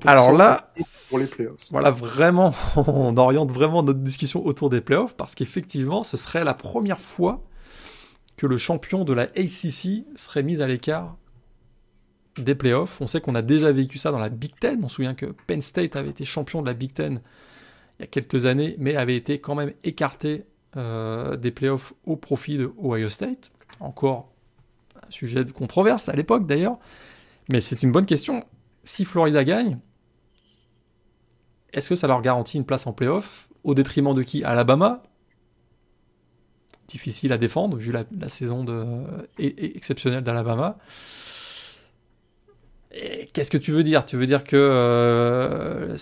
alors là, pour les playoffs? Voilà, vraiment, (laughs) on oriente vraiment notre discussion autour des playoffs parce qu'effectivement, ce serait la première fois que le champion de la ACC serait mis à l'écart des playoffs. On sait qu'on a déjà vécu ça dans la Big Ten. On se souvient que Penn State avait été champion de la Big Ten il y a quelques années, mais avait été quand même écarté euh, des playoffs au profit de Ohio State. Encore un sujet de controverse à l'époque d'ailleurs. Mais c'est une bonne question si Florida gagne, est-ce que ça leur garantit une place en playoff Au détriment de qui? Alabama? Difficile à défendre vu la, saison de, exceptionnelle d'Alabama. Qu'est-ce que tu veux dire? Tu veux dire que euh,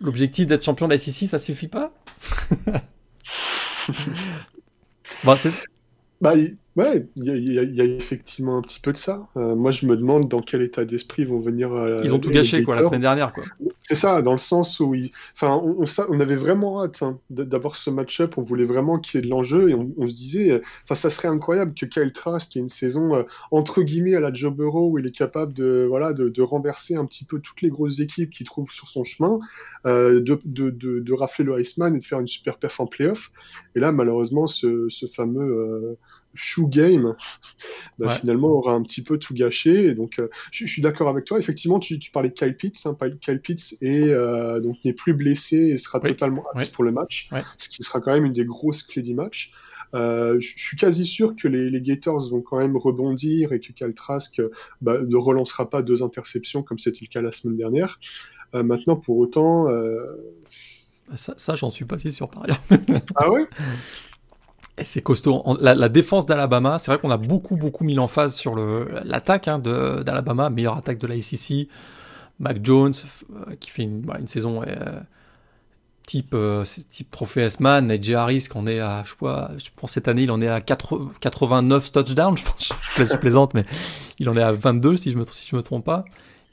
l'objectif d'être champion de la SEC, ça suffit pas? (laughs) bon, bah, Ouais, il y, a effectivement un petit peu de ça. Euh, moi, je me demande dans quel état d'esprit vont venir. Euh, ils ont tout gâché quoi la semaine dernière quoi. C'est ça, dans le sens où enfin, on, avait vraiment hâte hein, d'avoir ce match-up. On voulait vraiment qu'il y ait de l'enjeu et on, se disait, euh, enfin, ça serait incroyable que Kyle Trask, qui ait une saison entre guillemets à la Joe Burrow où il est capable de voilà de, renverser un petit peu toutes les grosses équipes qu'il trouve sur son chemin, de, de, rafler le Iceman et de faire une super perf en playoff. Et là, malheureusement, ce fameux shoe game, (laughs) bah, finalement, aura un petit peu tout gâché. Et donc, euh, je, suis d'accord avec toi. Effectivement, tu, parlais de Kyle Pitts. Hein, Kyle Pitts et euh, donc n'est plus blessé et sera totalement apte pour le match, ce qui sera quand même une des grosses clés du match. Euh, je suis quasi sûr que les, Gators vont quand même rebondir et que Kyle Trask bah, ne relancera pas deux interceptions comme c'était le cas la semaine dernière. maintenant, pour autant. Ça, ça j'en suis pas si sûr par ailleurs. ah ouais? (laughs) c'est costaud. La, défense d'Alabama, c'est vrai qu'on a beaucoup, beaucoup mis l'emphase sur l'attaque hein, d'Alabama, meilleure attaque de la SEC. Mac Jones, euh, qui fait une, une saison euh, type, euh, type trophée S-Man. Najee Harris, qu'on est à, je je pense cette année, il en est à 4, 89 touchdowns, je pense, je plaisante, mais il en est à 22 si je me, si je me trompe pas.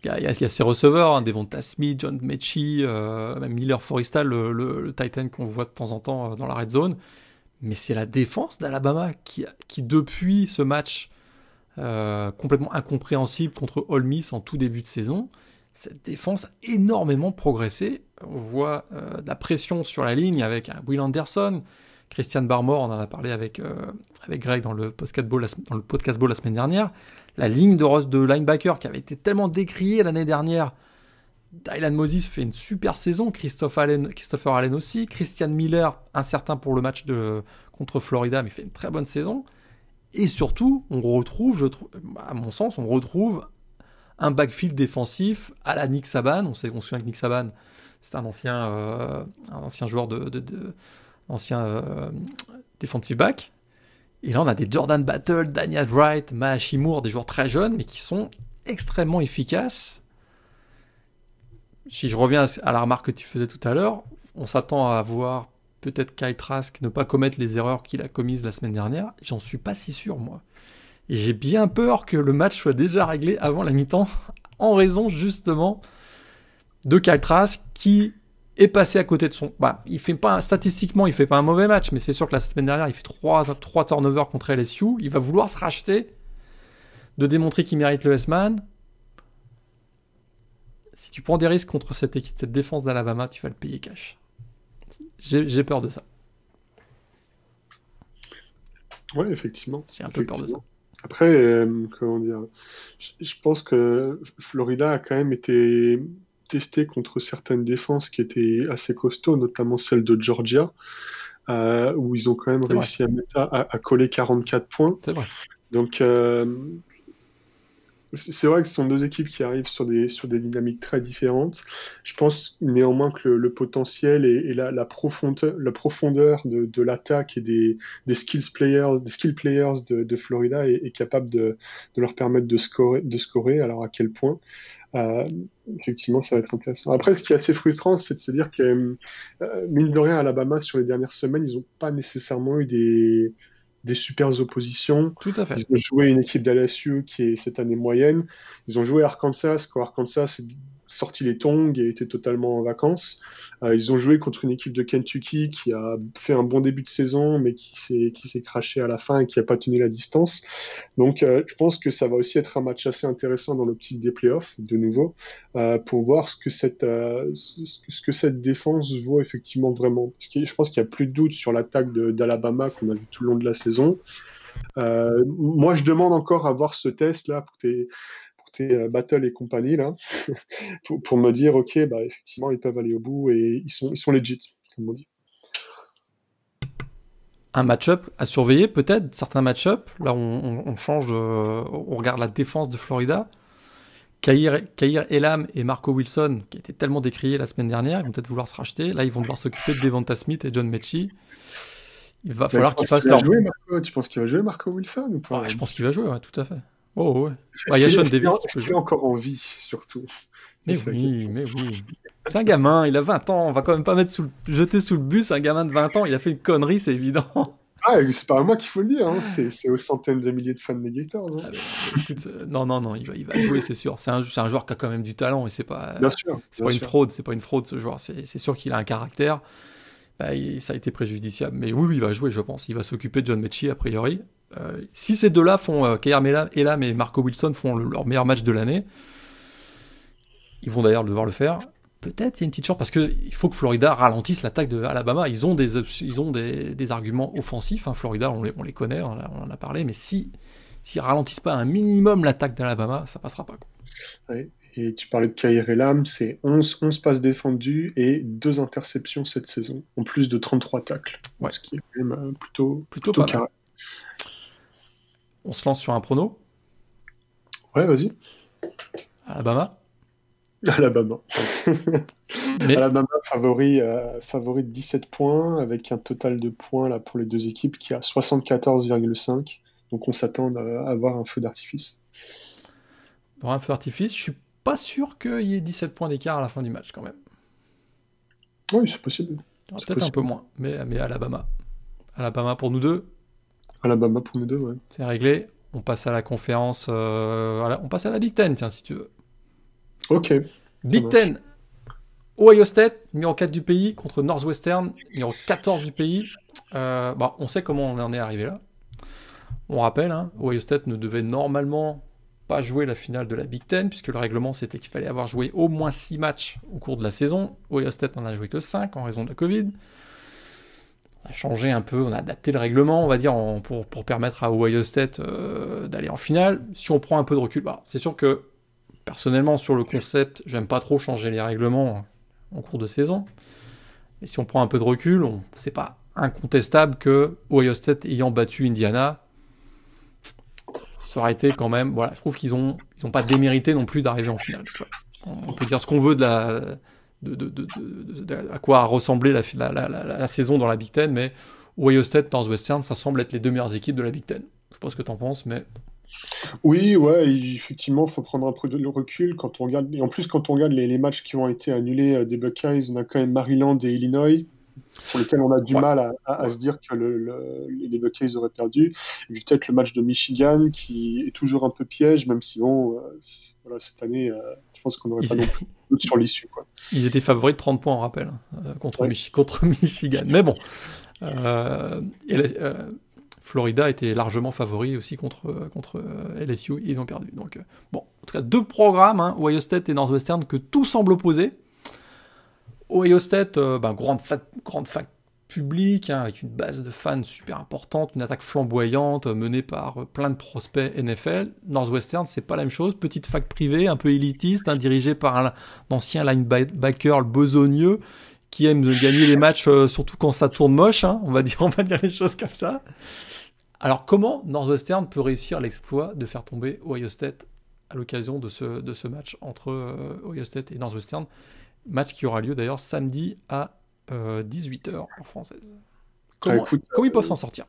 Il y, a, ses receveurs, hein, Devonta Smith, John Mechie, même Miller Forrestal, le Titan qu'on voit de temps en temps dans la red zone mais c'est la défense d'Alabama qui, qui, depuis ce match euh, complètement incompréhensible contre Ole Miss en tout début de saison, cette défense a énormément progressé. On voit euh, de la pression sur la ligne avec Will Anderson, Christian Barmore, on en a parlé avec, euh, avec Greg dans le, podcast ball, dans le podcast ball la semaine dernière. La ligne de, de linebacker qui avait été tellement décriée l'année dernière Dylan Moses fait une super saison, Christopher Allen, aussi, Christian Miller, incertain pour le match de, contre Florida, mais fait une très bonne saison. Et surtout, on retrouve, je trouve, à mon sens, on retrouve un backfield défensif à la Nick Saban. On, sait, se souvient que Nick Saban, c'est un ancien, euh, un ancien joueur de, de, ancien euh, defensive back. Et là, on a des Jordan Battle, Daniel Wright, Mahashi Moore, des joueurs très jeunes, mais qui sont extrêmement efficaces si je reviens à la remarque que tu faisais tout à l'heure, on s'attend à voir peut-être Kyle Trask ne pas commettre les erreurs qu'il a commises la semaine dernière. J'en suis pas si sûr, moi. Et j'ai bien peur que le match soit déjà réglé avant la mi-temps, (laughs) en raison justement de Kyle Trask qui est passé à côté de son. Bah, il fait pas statistiquement, il fait pas un mauvais match, mais c'est sûr que la semaine dernière, il fait 3, 3 turnovers contre LSU. Il va vouloir se racheter, de démontrer qu'il mérite le S-Man, si tu prends des risques contre cette, cette défense d'Alabama, tu vas le payer cash. J'ai peur de ça. Ouais, effectivement. J'ai un peu peur de ça. Après, comment dire, je pense que Florida a quand même été testé contre certaines défenses qui étaient assez costauds, notamment celle de Georgia, où ils ont quand même réussi à, à, coller 44 points. C'est vrai. Donc, c'est vrai que ce sont deux équipes qui arrivent sur des, sur des dynamiques très différentes. Je pense néanmoins que le, potentiel et, la, profondeur, de, l'attaque et des, des, skills players, des skill players de, de Florida est, capable de, de, leur permettre de scorer, de scorer. Alors à quel point? Euh, effectivement, ça va être intéressant. Après, ce qui est assez frustrant, c'est de se dire que, euh, mine de rien, Alabama, sur les dernières semaines, ils n'ont pas nécessairement eu des, des super oppositions. Tout à fait. Ils ont joué une équipe d'LSU qui est cette année moyenne. Ils ont joué Arkansas, quand Arkansas sorti les tongs et était totalement en vacances. Euh, ils ont joué contre une équipe de Kentucky qui a fait un bon début de saison, mais qui s'est craché à la fin et qui n'a pas tenu la distance. Donc, euh, je pense que ça va aussi être un match assez intéressant dans l'optique des playoffs, de nouveau, euh, pour voir ce que cette ce que cette défense vaut effectivement vraiment. Je pense qu'il y a plus de doute sur l'attaque d'Alabama qu'on a vu tout le long de la saison. moi, je demande encore à voir ce test là pour euh, Battle et compagnie, là, (laughs) pour, me dire, OK, bah, effectivement, ils peuvent aller au bout et ils sont, ils sont legit, comme on dit. Un match-up à surveiller, peut-être, certains match-up. Là, on, change, on regarde la défense de Florida. Kair, Elam et Marco Wilson, qui étaient tellement décriés la semaine dernière, ils vont peut-être vouloir se racheter. Là, ils vont devoir s'occuper de Devonta Smith et John Mechie. Il va falloir qu'ils fassent leur. tu penses qu'il va jouer Marco Wilson Je pense qu'il va jouer, tout à fait. Oh ouais. Bah, il y a Sean Davis qui peut encore en vie, surtout? Mais oui, mais oui. C'est un gamin, il a 20 ans, on va quand même pas mettre sous le... jeter sous le bus un gamin de 20 ans, il a fait une connerie, c'est évident. (laughs) Ah, c'est pas à moi qu'il faut le dire, hein. c'est aux centaines de milliers de fans de Gators. Hein. Ah, non, non, non, il va, il va jouer, c'est sûr. C'est un, un, joueur qui a quand même du talent et c'est pas, bien sûr, c'est pas une fraude, c'est pas une fraude ce joueur. C'est sûr qu'il a un caractère. Bah, ça a été préjudiciable, mais oui, oui, il va jouer, je pense. Il va s'occuper de John Mechie a priori. Euh, si ces deux-là font, euh, Kair Elam et Marco Wilson font leur meilleur match de l'année, ils vont d'ailleurs devoir le faire. Peut-être il y a une petite chance parce qu'il faut que Florida ralentisse l'attaque de Alabama. Ils ont des, ils ont des, arguments offensifs. Hein. Florida, on les, on les connaît, on, en a parlé. Mais si s'ils ralentissent pas un minimum l'attaque d'Alabama, ça passera pas. Et tu parlais de Kair Elam, c'est 11, 11 passes défendues et 2 interceptions cette saison, en plus de 33 tacles. Ouais. Ce qui est même euh, plutôt, plutôt, plutôt carré. On se lance sur un prono? Ouais, vas-y. Alabama? Alabama. (laughs) Alabama favori, euh, favori de 17 points avec un total de points là, pour les deux équipes qui a 74,5. Donc on s'attend à avoir un feu d'artifice. Dans un feu d'artifice, je suis pas sûr qu'il y ait 17 points d'écart à la fin du match quand même. Oui, c'est possible. Peut-être un peu moins, mais, mais Alabama. Alabama pour nous deux Alabama pour nous deux, ouais. C'est réglé. On passe à la conférence. Euh, on passe à la Big Ten, tiens, si tu veux. Ok. Big Ten. Ohio State, numéro 4 du pays, contre Northwestern, numéro 14 du pays. Euh, bah, on sait comment on en est arrivé là. On rappelle, hein, Ohio State ne devait normalement pas jouer la finale de la Big Ten, puisque le règlement c'était qu'il fallait avoir joué au moins 6 matchs au cours de la saison. Ohio State n'en a joué que 5 en raison de la Covid a changé un peu, on a adapté le règlement, on va dire, pour, permettre à Ohio State euh, d'aller en finale. Si on prend un peu de recul, bah, c'est sûr que personnellement, sur le concept, j'aime pas trop changer les règlements en cours de saison. Mais si on prend un peu de recul, c'est pas incontestable que Ohio State ayant battu Indiana, ça aurait été quand même. Voilà, je trouve qu'ils ont, ils ont pas démérité non plus d'arriver en finale. On peut dire ce qu'on veut de la, de, à quoi a ressemblé la, la, saison dans la Big Ten, mais Ohio State, Northwestern, ça semble être les deux meilleures équipes de la Big Ten. Je sais pas ce que tu en penses, mais. Oui, ouais, effectivement, il faut prendre un peu de recul quand on regarde. Et en plus, quand on regarde les, matchs qui ont été annulés euh, des Buckeyes, on a quand même Maryland et Illinois, pour lesquels on a du mal à, se dire que les Buckeyes auraient perdu. Et puis peut-être le match de Michigan qui est toujours un peu piège, même si bon, euh, voilà, cette année, euh, je pense qu'on n'aurait pas non plus sur l'issue. Ils étaient favoris de 30 points, on rappelle, euh, contre, contre, (laughs) Michigan. Mais bon, euh, Florida était largement favori aussi contre, contre LSU. Ils ont perdu. Donc, bon, en tout cas, deux programmes, hein, Ohio State et Northwestern, que tout semble opposer. Ohio State, ben, grande, grande fac public, hein, avec une base de fans super importante, une attaque flamboyante menée par plein de prospects NFL. Northwestern, c'est pas la même chose. Petite fac privée, un peu élitiste, hein, dirigée par un, ancien linebacker besogneux qui aime gagner les matchs, euh, surtout quand ça tourne moche. Hein, on va dire, (laughs) on va dire les choses comme ça. Alors comment Northwestern peut réussir l'exploit de faire tomber Ohio State à l'occasion de ce, de ce match entre euh, Ohio State et Northwestern? Match qui aura lieu d'ailleurs samedi à 18h euh, en française. Comment, comment ils peuvent s'en sortir?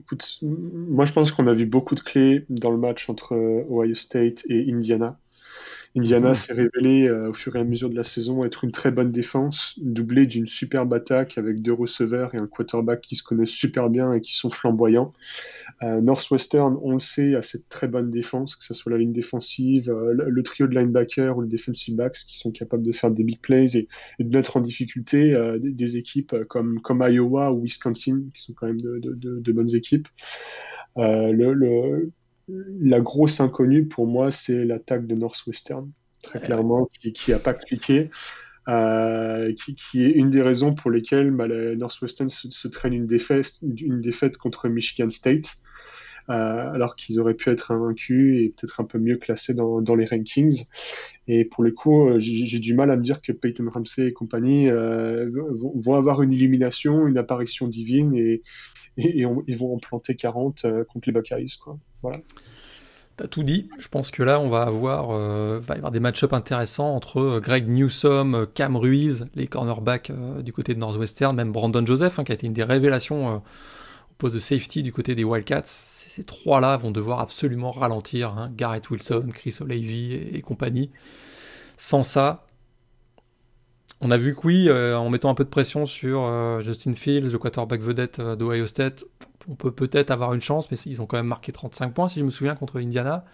Écoute, moi je pense qu'on a vu beaucoup de clés dans le match entre Ohio State et Indiana. Indiana s'est révélé euh, au fur et à mesure de la saison être une très bonne défense, doublée d'une superbe attaque avec deux receveurs et un quarterback qui se connaissent super bien et qui sont flamboyants. Euh, Northwestern, on le sait, a cette très bonne défense, que ce soit la ligne défensive, euh, le, trio de linebackers ou le defensive backs qui sont capables de faire des big plays et, de mettre en difficulté des, équipes comme, comme Iowa ou Wisconsin, qui sont quand même de, de, de bonnes équipes. le, le la grosse inconnue pour moi, c'est l'attaque de Northwestern, très clairement, qui n'a pas cliqué. Euh, qui, est une des raisons pour lesquelles bah, Northwestern se, traîne une défaite, une défaite contre Michigan State, euh, alors qu'ils auraient pu être invaincus et peut-être un peu mieux classés dans, les rankings. Et pour le coup, euh, j'ai du mal à me dire que Peyton Ramsey et compagnie vont, avoir une illumination, une apparition divine et, et, ils vont en planter 40 contre les Buckeyes. Quoi. Voilà. T'as tout dit. Je pense que là, on va avoir, euh, va y avoir des match-ups intéressants entre euh, Greg Newsom, euh, Cam Ruiz, les cornerbacks du côté de Northwestern, même Brandon Joseph, hein, qui a été une des révélations au poste de safety du côté des Wildcats. Ces trois-là vont devoir absolument ralentir. Hein. Garrett Wilson, Chris O'Leary et, compagnie. Sans ça, on a vu que oui, en mettant un peu de pression sur Justin Fields, le quarterback vedette d'Ohio State, on peut peut-être avoir une chance, mais ils ont quand même marqué 35 points, si je me souviens, contre Indiana.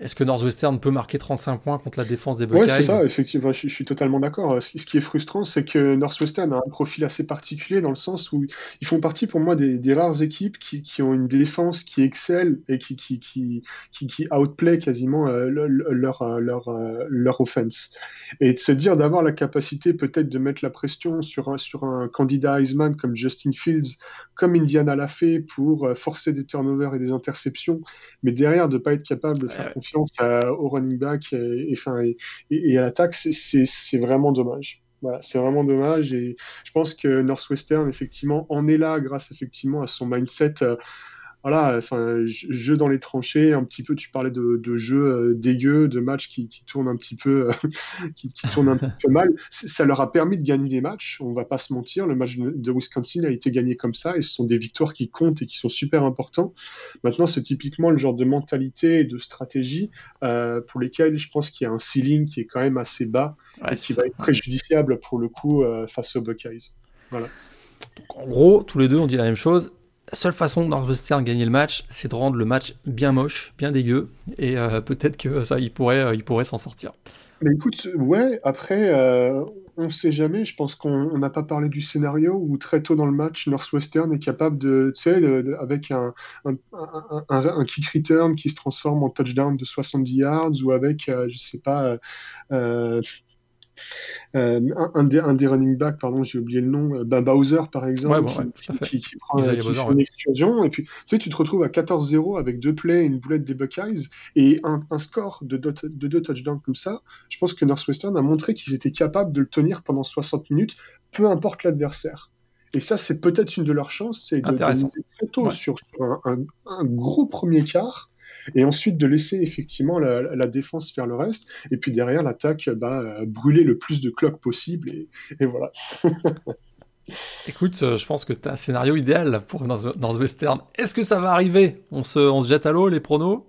Est-ce que Northwestern peut marquer 35 points contre la défense des Buckeyes Ouais, c'est ça, effectivement, je, suis totalement d'accord. Ce, qui est frustrant, c'est que Northwestern a un profil assez particulier dans le sens où ils font partie pour moi des, rares équipes qui, ont une défense qui excelle et qui, qui, qui, qui, outplay quasiment euh, leur, euh, leur, euh, leur offense. Et de se dire d'avoir la capacité peut-être de mettre la pression sur un, sur un candidat Heisman comme Justin Fields, comme Indiana l'a fait pour forcer des turnovers et des interceptions, mais derrière de ne pas être capable de faire confiance au running back et, et, à l'attaque, c'est vraiment dommage. Voilà, c'est vraiment dommage et je pense que Northwestern effectivement en est là grâce effectivement à son mindset euh, voilà, enfin, jeu dans les tranchées, un petit peu, tu parlais de, de jeux euh, dégueux, de matchs qui, qui tournent un petit peu, euh, (laughs) qui, qui, tournent un peu mal. Ça leur a permis de gagner des matchs, on va pas se mentir. Le match de Wisconsin a été gagné comme ça et ce sont des victoires qui comptent et qui sont super importants. Maintenant, c'est typiquement le genre de mentalité et de stratégie euh, pour lesquelles je pense qu'il y a un ceiling qui est quand même assez bas et qui va être préjudiciable pour le coup euh, face aux Buckeyes. Voilà. Donc, en gros, tous les deux, on dit la même chose seule façon de Northwestern gagner le match, c'est de rendre le match bien moche, bien dégueu, et euh, peut-être que ça, euh, pourrait s'en sortir. Mais écoute, ouais, après, euh, on ne sait jamais. Je pense qu'on n'a pas parlé du scénario où très tôt dans le match, Northwestern est capable de, tu sais, avec un, kick return qui se transforme en touchdown de 70 yards ou avec, je sais pas, euh, un, des, un, des, running back, pardon, j'ai oublié le nom, bah, Bowser par exemple, qui, prend, une explosion, et puis tu sais, tu te retrouves à 14-0 avec deux plays une boulette des Buckeyes, et un, un score de deux, de deux touchdowns comme ça, je pense que Northwestern a montré qu'ils étaient capables de le tenir pendant 60 minutes, peu importe l'adversaire. Et ça, c'est peut-être une de leurs chances, c'est de, de très tôt sur, un, un, gros premier quart et ensuite de laisser effectivement la, défense faire le reste, et puis derrière l'attaque bah, brûler le plus de cloques possible, et, voilà. (laughs) Écoute, euh, je pense que tu as un scénario idéal pour Northwestern. Est-ce que ça va arriver? On se, on se jette à l'eau, les pronos?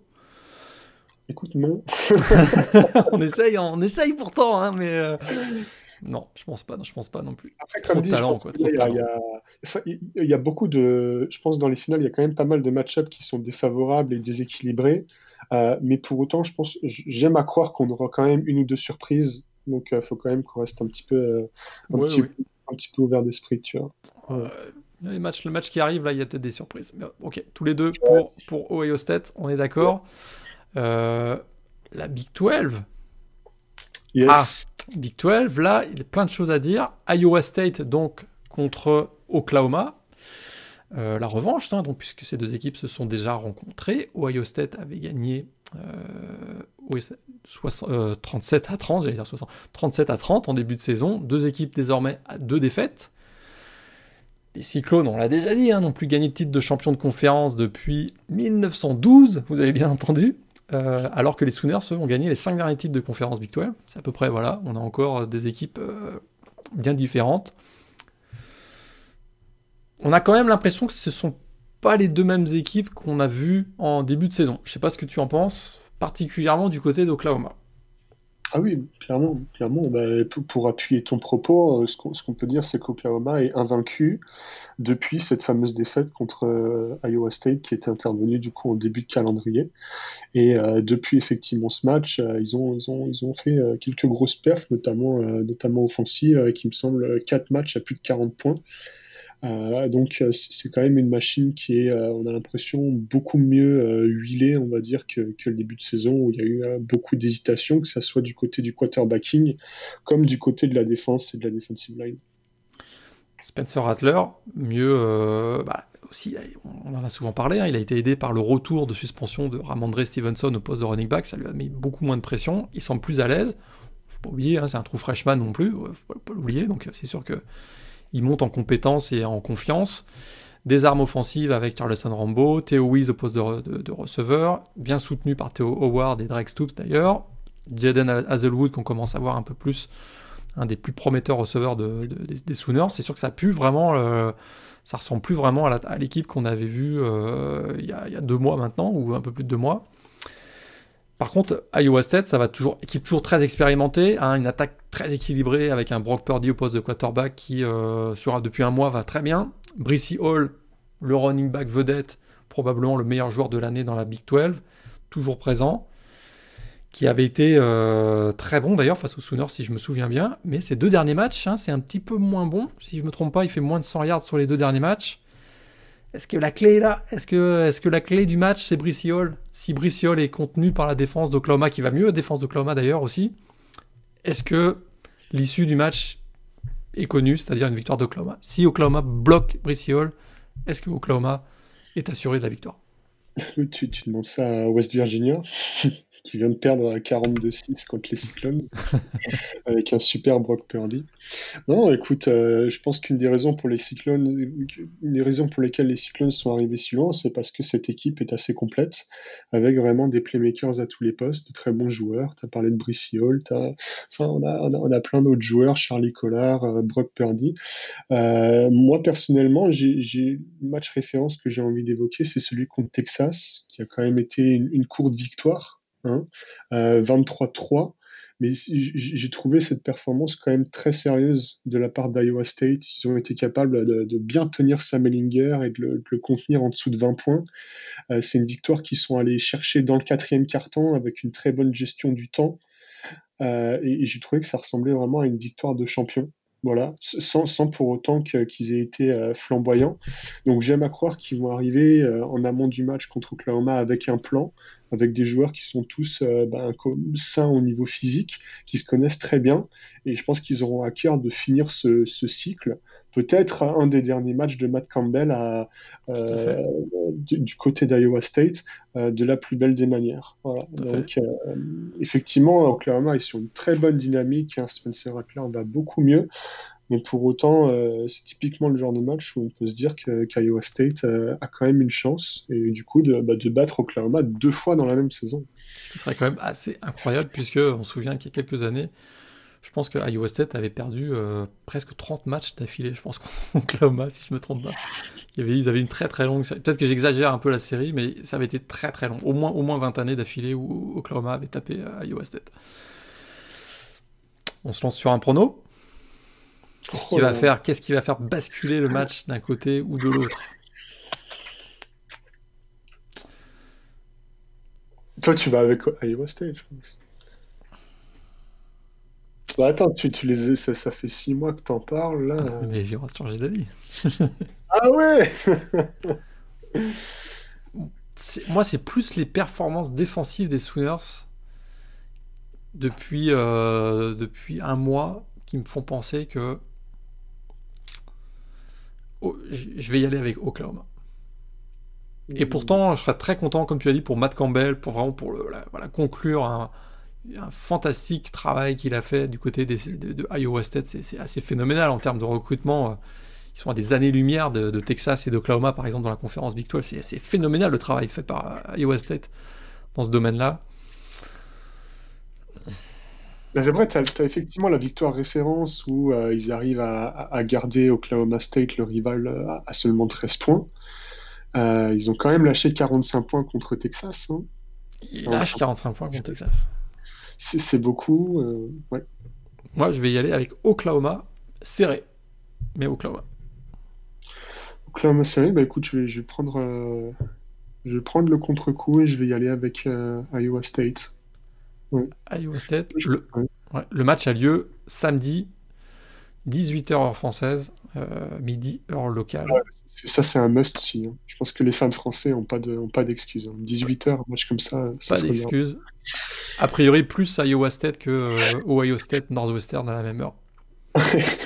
Écoute, non. (laughs) on essaye, on essaye pourtant, hein, mais euh, non, je pense pas. Non, je pense pas non plus. Après, trop talent, quoi. Il y, a beaucoup de. Je pense dans les finales, il y a quand même pas mal de match-ups qui sont défavorables et déséquilibrés. Euh, mais pour autant, je pense, j'aime à croire qu'on aura quand même une ou deux surprises. Donc, il euh, faut quand même qu'on reste un petit peu, euh, un, petit, un, petit, peu ouvert d'esprit, tu vois. Les matchs, le match qui arrive, là, il y a peut-être des surprises. ok, tous les deux pour, pour Ohio State, on est d'accord. la Big 12. Yes. Ah, Big 12, là, il y a plein de choses à dire. Iowa State, donc, contre Oklahoma. la revanche, hein, donc, puisque ces deux équipes se sont déjà rencontrées. Ohio State avait gagné 37 à 30, j'allais dire 60, 37 à 30 en début de saison. Deux équipes désormais à deux défaites. Les Cyclones, on l'a déjà dit, hein, n'ont plus gagné de titre de champion de conférence depuis 1912, vous avez bien entendu. Euh, alors que les Sooners, ont gagné les 5 derniers titres de conférence Big C'est à peu près, voilà, on a encore des équipes euh, bien différentes. On a quand même l'impression que ce sont pas les deux mêmes équipes qu'on a vues en début de saison. Je sais pas ce que tu en penses, particulièrement du côté d'Oklahoma. Ah oui, clairement, clairement. Bah, pour, appuyer ton propos, euh, ce qu'on peut dire, c'est qu'Oklahoma est invaincu depuis cette fameuse défaite contre euh, Iowa State qui était intervenue du coup en début de calendrier. Et euh, depuis effectivement ce match, ils, ont, ils, ont, ils ont fait quelques grosses perfs, notamment, notamment offensives, il me semble 4 matchs à plus de 40 points. Euh, donc euh, c'est quand même une machine qui est, euh, on a l'impression, beaucoup mieux huilée, on va dire, que, le début de saison où il y a eu beaucoup d'hésitation, que ce soit du côté du quarterbacking comme du côté de la défense et de la defensive line. Spencer Rattler, mieux, bah, aussi, on en a souvent parlé, hein, il a été aidé par le retour de suspension de Ramondre Stevenson au poste de running back, ça lui a mis beaucoup moins de pression, il semble plus à l'aise, faut pas oublier, hein, c'est un trou freshman non plus, faut pas l'oublier, donc c'est sûr que il monte en compétence et en confiance. Des armes offensives avec Charleston Rambo, Theo Weiss au poste de, receveur, bien soutenu par Theo Howard et Drake Stoops d'ailleurs. Jaden Hazelwood qu'on commence à voir un peu plus, un des plus prometteurs receveurs des, Sooners. C'est sûr que ça pue vraiment, euh, ça ressemble plus vraiment à l'équipe qu'on avait vue euh, il, y a, deux mois maintenant, ou un peu plus de deux mois. Par contre, Iowa State, ça va toujours, équipe toujours très expérimentée, hein, une attaque très équilibrée avec un Brock Purdy au poste de quarterback qui, euh, depuis un mois, va très bien. Brissy Hall, le running back vedette, probablement le meilleur joueur de l'année dans la Big 12, toujours présent, qui avait été euh, très bon d'ailleurs face aux Sooners si je me souviens bien. Mais ces deux derniers matchs, hein, c'est un petit peu moins bon. Si je me trompe pas, il fait moins de 100 yards sur les deux derniers matchs. Est-ce que la clé est là? Est-ce que, est que la clé du match, c'est Hall? Si Hall est contenu par la défense d'Oklahoma, qui va mieux, la défense d'Oklahoma d'ailleurs aussi, est-ce que l'issue du match est connue, c'est-à-dire une victoire d'Oklahoma? Si Oklahoma bloque Hall, est-ce que Oklahoma est assuré de la victoire? (laughs) Tu, tu demandes ça à West Virginia? (laughs) qui vient de perdre 42-6 contre les Cyclones, (laughs) avec un super Brock Purdy. Non, écoute, euh, je pense qu'une des raisons pour les Cyclones, une des raisons pour lesquelles les Cyclones sont arrivés si loin, c'est parce que cette équipe est assez complète, avec vraiment des playmakers à tous les postes, de très bons joueurs. Tu as parlé de Brissy Hall, enfin, on a, on a, plein d'autres joueurs, Charlie Collard, euh, Brock Purdy. Euh, moi, personnellement, j'ai le match référence que j'ai envie d'évoquer, c'est celui contre Texas, qui a quand même été une courte victoire 23-3. Hein, euh, mais j'ai trouvé cette performance quand même très sérieuse de la part d'Iowa State. Ils ont été capables de, bien tenir Sam Ellinger et de le, contenir en dessous de 20 points. Euh, c'est une victoire qu'ils sont allés chercher dans le quatrième carton avec une très bonne gestion du temps. Euh, et, j'ai trouvé que ça ressemblait vraiment à une victoire de champion. Voilà, sans, sans pour autant qu'ils aient été flamboyants. Donc j'aime à croire qu'ils vont arriver en amont du match contre Oklahoma avec un plan, avec des joueurs qui sont tous euh, ben, sains au niveau physique, qui se connaissent très bien. Et je pense qu'ils auront à cœur de finir ce, cycle. Peut-être un des derniers matchs de Matt Campbell à, euh, du, côté d'Iowa State euh, de la plus belle des manières. Donc, effectivement, Oklahoma est sur une très bonne dynamique. Hein. Spencer Rattler va beaucoup mieux. Mais pour autant, euh, c'est typiquement le genre de match où on peut se dire qu'Iowa State euh, a quand même une chance, et du coup, de, bah, de battre Oklahoma deux fois dans la même saison. Ce qui serait quand même assez incroyable, puisque on se souvient qu'il y a quelques années, je pense que Iowa State avait perdu euh, presque 30 matchs d'affilée, je pense, contre (laughs) Oklahoma, si je me trompe pas. Ils avaient une très très longue. Peut-être que j'exagère un peu la série, mais ça avait été très très long. Au moins, au moins 20 années d'affilée où Oklahoma avait tapé Iowa State. On se lance sur un prono? Qu'est-ce qui va faire Qu'est-ce qui va faire basculer le match d'un côté ou de l'autre? Toi, tu vas avec Iowa State, je pense. Bah attends, tu, tu les ça, ça fait six mois que t'en parles là. Ah, mais j'ai changer d'avis. (laughs) ah ouais (laughs) Moi, c'est plus les performances défensives des Sooners depuis, euh, depuis un mois qui me font penser que je vais y aller avec Oklahoma. Et pourtant, je serais très content, comme tu l'as dit, pour Matt Campbell, pour vraiment pour le, voilà, conclure un, fantastique travail qu'il a fait du côté de, Iowa State. C'est assez phénoménal en termes de recrutement. Ils sont à des années-lumière de, Texas et d'Oklahoma, par exemple, dans la conférence Big 12. C'est phénoménal le travail fait par Iowa State dans ce domaine-là. C'est vrai, tu as, effectivement la victoire référence où euh, ils arrivent à, garder Oklahoma State, le rival, euh, à, seulement 13 points. Euh, ils ont quand même lâché 45 points contre Texas. Hein. Ils lâchent 45 points contre Texas. C'est beaucoup. ouais. Moi, je vais y aller avec Oklahoma serré. Mais Oklahoma. Oklahoma serré, bah écoute, je vais, je vais prendre, je vais prendre le contre-coup et je vais y aller avec Iowa State. Iowa State. Le, match a lieu samedi, 18h heure française, euh, midi heure locale. ça, c'est un must-see. Hein. Je pense que les fans français n'ont pas d'excuses. De, 18h, un match comme ça, ça Pas d'excuses. A priori, plus Iowa State que euh, Ohio State Northwestern à la même heure. (laughs)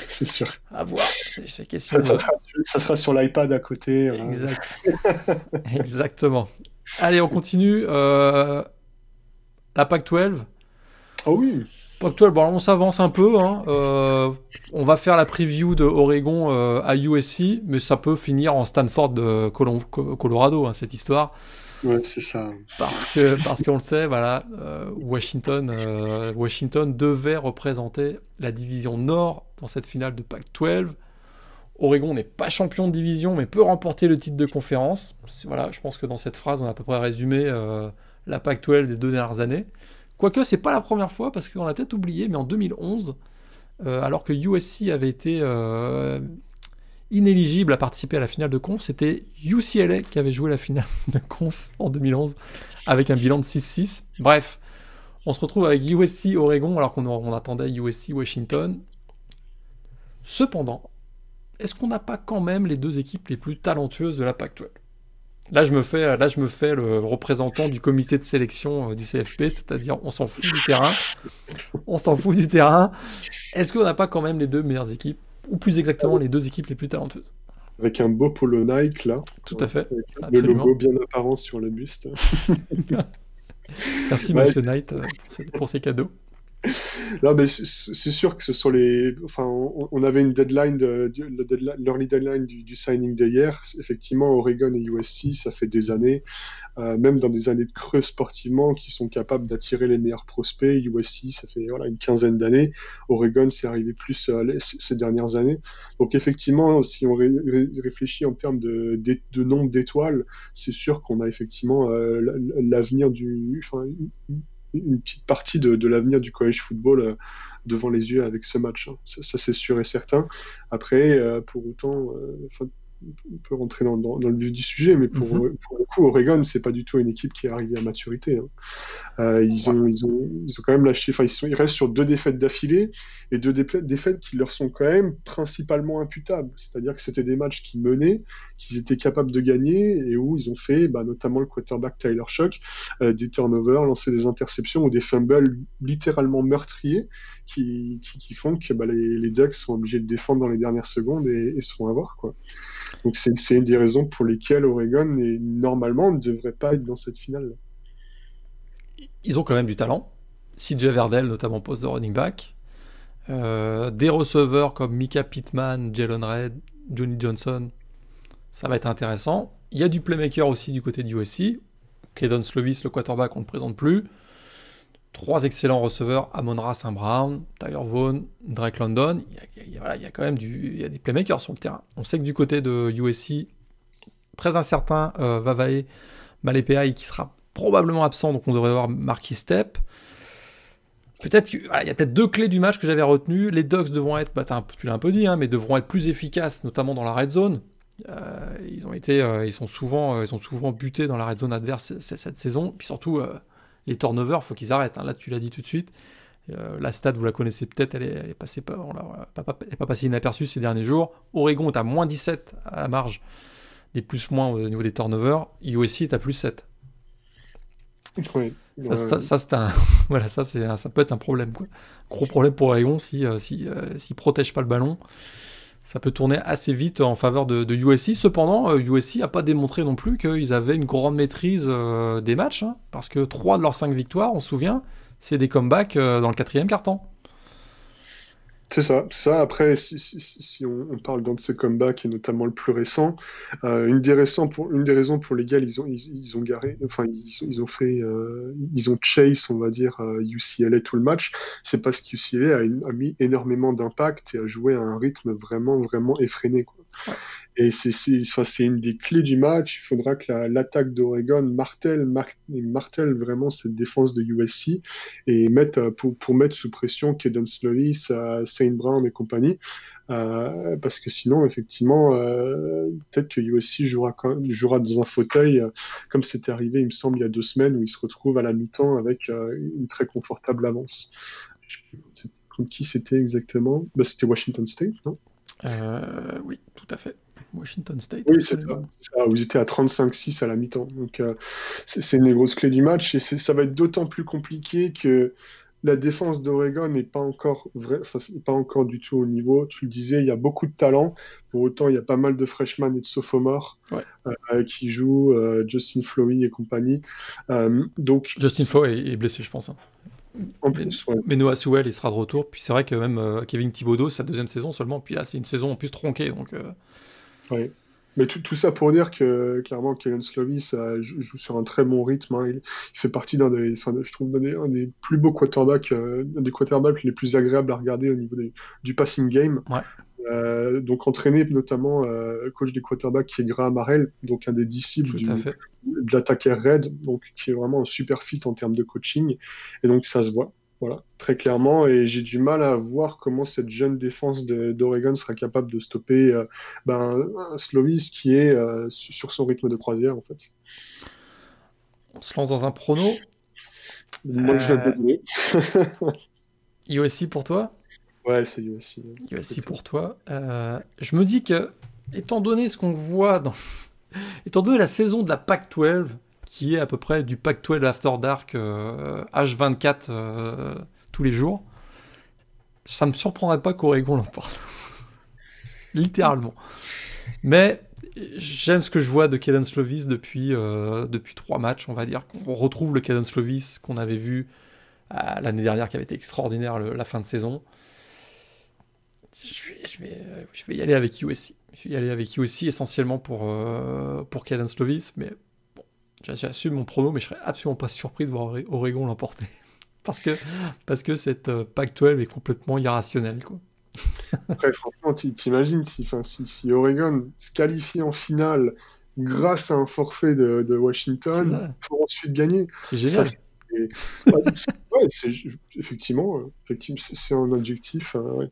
c'est sûr. À voir. C'est question ça, ça, sera, sur l'iPad à côté. Exact. (laughs) Exactement. Allez, on continue. Euh, la Pac-12. Ah oui. Pac-12, bon, on s'avance un peu. Hein. Euh, on va faire la preview de Oregon euh, à USC, mais ça peut finir en Stanford de Colorado, hein, cette histoire. Ouais, c'est ça. Parce que parce qu'on le sait, voilà, euh, Washington, Washington devait représenter la division Nord dans cette finale de Pac-12. Oregon n'est pas champion de division, mais peut remporter le titre de conférence. Voilà, je pense que dans cette phrase, on a à peu près résumé la Pac-12 des deux dernières années. Quoique, c'est pas la première fois, parce qu'on a peut-être oublié, mais en 2011, euh, alors que USC avait été euh, inéligible à participer à la finale de conf, c'était UCLA qui avait joué la finale de conf en 2011 avec un bilan de 6-6. Bref, on se retrouve avec USC Oregon alors qu'on attendait USC Washington. Cependant, est-ce qu'on n'a pas quand même les deux équipes les plus talentueuses de la Pac-12 Là, je me fais, là, je me fais le représentant du comité de sélection euh, du CFP, c'est-à-dire on s'en fout du terrain. On s'en fout du terrain. Est-ce qu'on n'a pas quand même les deux meilleures équipes, ou plus exactement les deux équipes les plus talentueuses? Avec un beau polo Nike là. Tout à fait. le logo bien apparent sur le buste. (laughs) (laughs) Merci Monsieur Knight euh, pour ces cadeaux. Non, mais c'est sûr que ce sont les. Enfin, on, avait une deadline, de, l'early deadline du, signing d'hier. Effectivement, Oregon et USC, ça fait des années, euh, même dans des années de creux sportivement, qui sont capables d'attirer les meilleurs prospects. USC, ça fait voilà, une quinzaine d'années. Oregon, c'est arrivé plus euh, ces dernières années. Donc, effectivement, si on réfléchit en termes de, de, nombre d'étoiles, c'est sûr qu'on a effectivement euh, l'avenir du. Enfin, une petite partie de, l'avenir du college football euh, devant les yeux avec ce match. Hein. Ça, c'est sûr et certain. Après, euh, pour autant, euh, on peut rentrer dans, le vif du sujet, mais pour, mhm. pour le coup, Oregon, c'est pas du tout une équipe qui est arrivée à maturité. Hein. Euh, ils, ont, ils, ont, ils, ont, quand même lâché, enfin, ils, sont, ils restent sur deux défaites d'affilée et deux défaites qui leur sont quand même principalement imputables. C'est-à-dire que c'était des matchs qui menaient, qu'ils étaient capables de gagner et où ils ont fait, bah, notamment le quarterback Tyler Shock, euh, des turnovers, lancé des interceptions ou des fumbles littéralement meurtriers qui, font que bah, les, les, Ducks sont obligés de défendre dans les dernières secondes et, se font avoir. Quoi. Donc c'est une des raisons pour lesquelles Oregon, normalement, ne devrait pas être dans cette finale. Ils ont quand même du talent. CJ Verdell, notamment poste de running back. Euh, des receveurs comme Mika Pittman, Jalen Red, Johnny Johnson. Ça va être intéressant. Il y a du playmaker aussi du côté du USC. Kedon Slovis, le quarterback, on ne présente plus. Trois excellents receveurs, Amon Ra Saint Brown, Tyler Vaughn, Drake London. Il y, a, quand même du, il des playmakers sur le terrain. On sait que du côté de USC, très incertain, euh, Vavae Malepei qui sera probablement absent, donc on devrait voir Marquis Step. Peut-être qu'il y a peut-être deux clés du match que j'avais retenues. Les Dogs devront être, bah, tu l'as un peu dit, hein, mais devront être plus efficaces, notamment dans la red zone. Euh, ils ont été, euh, ils sont souvent, ils sont souvent butés dans la red zone adverse cette, saison. Puis surtout, les turnovers, faut qu'ils arrêtent. Hein. Là, tu l'as dit tout de suite. Euh, la stat, vous la connaissez peut-être, elle est, passée pas, pas, pas passée inaperçue ces derniers jours. Oregon est à moins 17 à la marge des plus-moins au niveau des turnovers. USC est à plus 7. Oui. Ça, c'est un, (laughs) voilà, ça, c'est ça peut être un problème. Quoi. Gros problème pour Oregon si, euh, si, euh, s'ils protègent pas le ballon. Ça peut tourner assez vite en faveur de, USC. Cependant, USC n'a pas démontré non plus qu'ils avaient une grande maîtrise des matchs, hein, parce que 3 de leurs 5 victoires, on se souvient, c'est des comebacks dans le quatrième quart-temps. C'est ça, ça. Après, si, on, parle d'un de ces comebacks, et notamment le plus récent, euh, une, des raisons pour, une des raisons pour lesquelles ils ont, ils, ont garé, enfin, ils, ont fait, euh, ils ont chase, on va dire, UCLA euh, tout le match, c'est parce que UCLA a, a mis énormément d'impact et a joué à un rythme vraiment, vraiment effréné. Quoi. Et c'est une des clés du match. Il faudra que l'attaque d'Oregon martèle, martèle vraiment cette défense de USC et mette, euh, pour, mettre sous pression Kedon Slovis, Saint Brown et compagnie. Euh, parce que sinon, effectivement, euh, peut-être que USC jouera, dans un fauteuil, euh, comme c'était arrivé, il me semble, il y a deux semaines, où il se retrouve à la mi-temps avec euh, une très confortable avance. Contre qui c'était exactement? Bah, C'était Washington State, non? Oui, tout à fait. Washington State. Oui, c'est ça, Vous étiez à 35-6 à la mi-temps. Donc, euh, c'est une des grosses clés du match. Et ça va être d'autant plus compliqué que la défense d'Oregon n'est pas encore vrai, pas encore du tout au niveau. Tu le disais, il y a beaucoup de talent. Pour autant, il y a pas mal de freshmen et de sophomores euh, qui jouent, euh, Justin Flowey et compagnie. donc, Justin Flowey est, blessé, je pense. Hein. En plus, mais Noah Sewell, il sera de retour. Puis c'est vrai que même Kevin Thibodeau, sa deuxième saison seulement. Puis là, c'est une saison en plus tronquée. Donc, oui. Mais tout, tout, ça pour dire que clairement, Kellen Slovis joue, sur un très bon rythme. Hein. Il, fait partie d'un des, enfin, je trouve, un des, plus beaux quarterbacks, euh, des quarterbacks les plus agréables à regarder au niveau du passing game. Euh, donc entraîné notamment euh, coach des quarterbacks qui est Graham Harrell, donc un des disciples du, de l'attaque Red, donc qui est vraiment un super fit en termes de coaching. Et donc ça se voit. Voilà, très clairement. Et j'ai du mal à voir comment cette jeune défense d'Oregon sera capable de stopper euh, ben, un Slovis qui est euh, sur son rythme de croisière, en fait. On se lance dans un prono. Moi, je vais USC (laughs) pour toi? Ouais, c'est USC. USC pour toi. Euh, je me dis que, étant donné ce qu'on voit dans. (laughs) étant donné la saison de la PAC-12, qui est à peu près du Pac-12 After Dark H24 euh, euh, tous les jours, ça me surprendrait pas qu'Oregon l'emporte. (laughs) Littéralement. Mais j'aime ce que je vois de Caden Slovis depuis, euh, depuis trois matchs, on va dire. On retrouve le Caden Slovis qu'on avait vu l'année dernière, qui avait été extraordinaire la fin de saison. Je vais, je, vais, y aller avec USC. Je vais y aller avec USC essentiellement pour, pour Caden Slovis, mais J'assume mon prono, mais je serais absolument pas surpris de voir Oregon l'emporter. (laughs) parce que, parce que cette euh, Pac-12 est complètement irrationnelle. Quoi. Après, franchement, t'imagines si, si, si Oregon se qualifie en finale grâce à un forfait de, de Washington pour ensuite gagner. C'est génial. (laughs) ouais, effectivement, euh, effectivement c'est un objectif. Euh,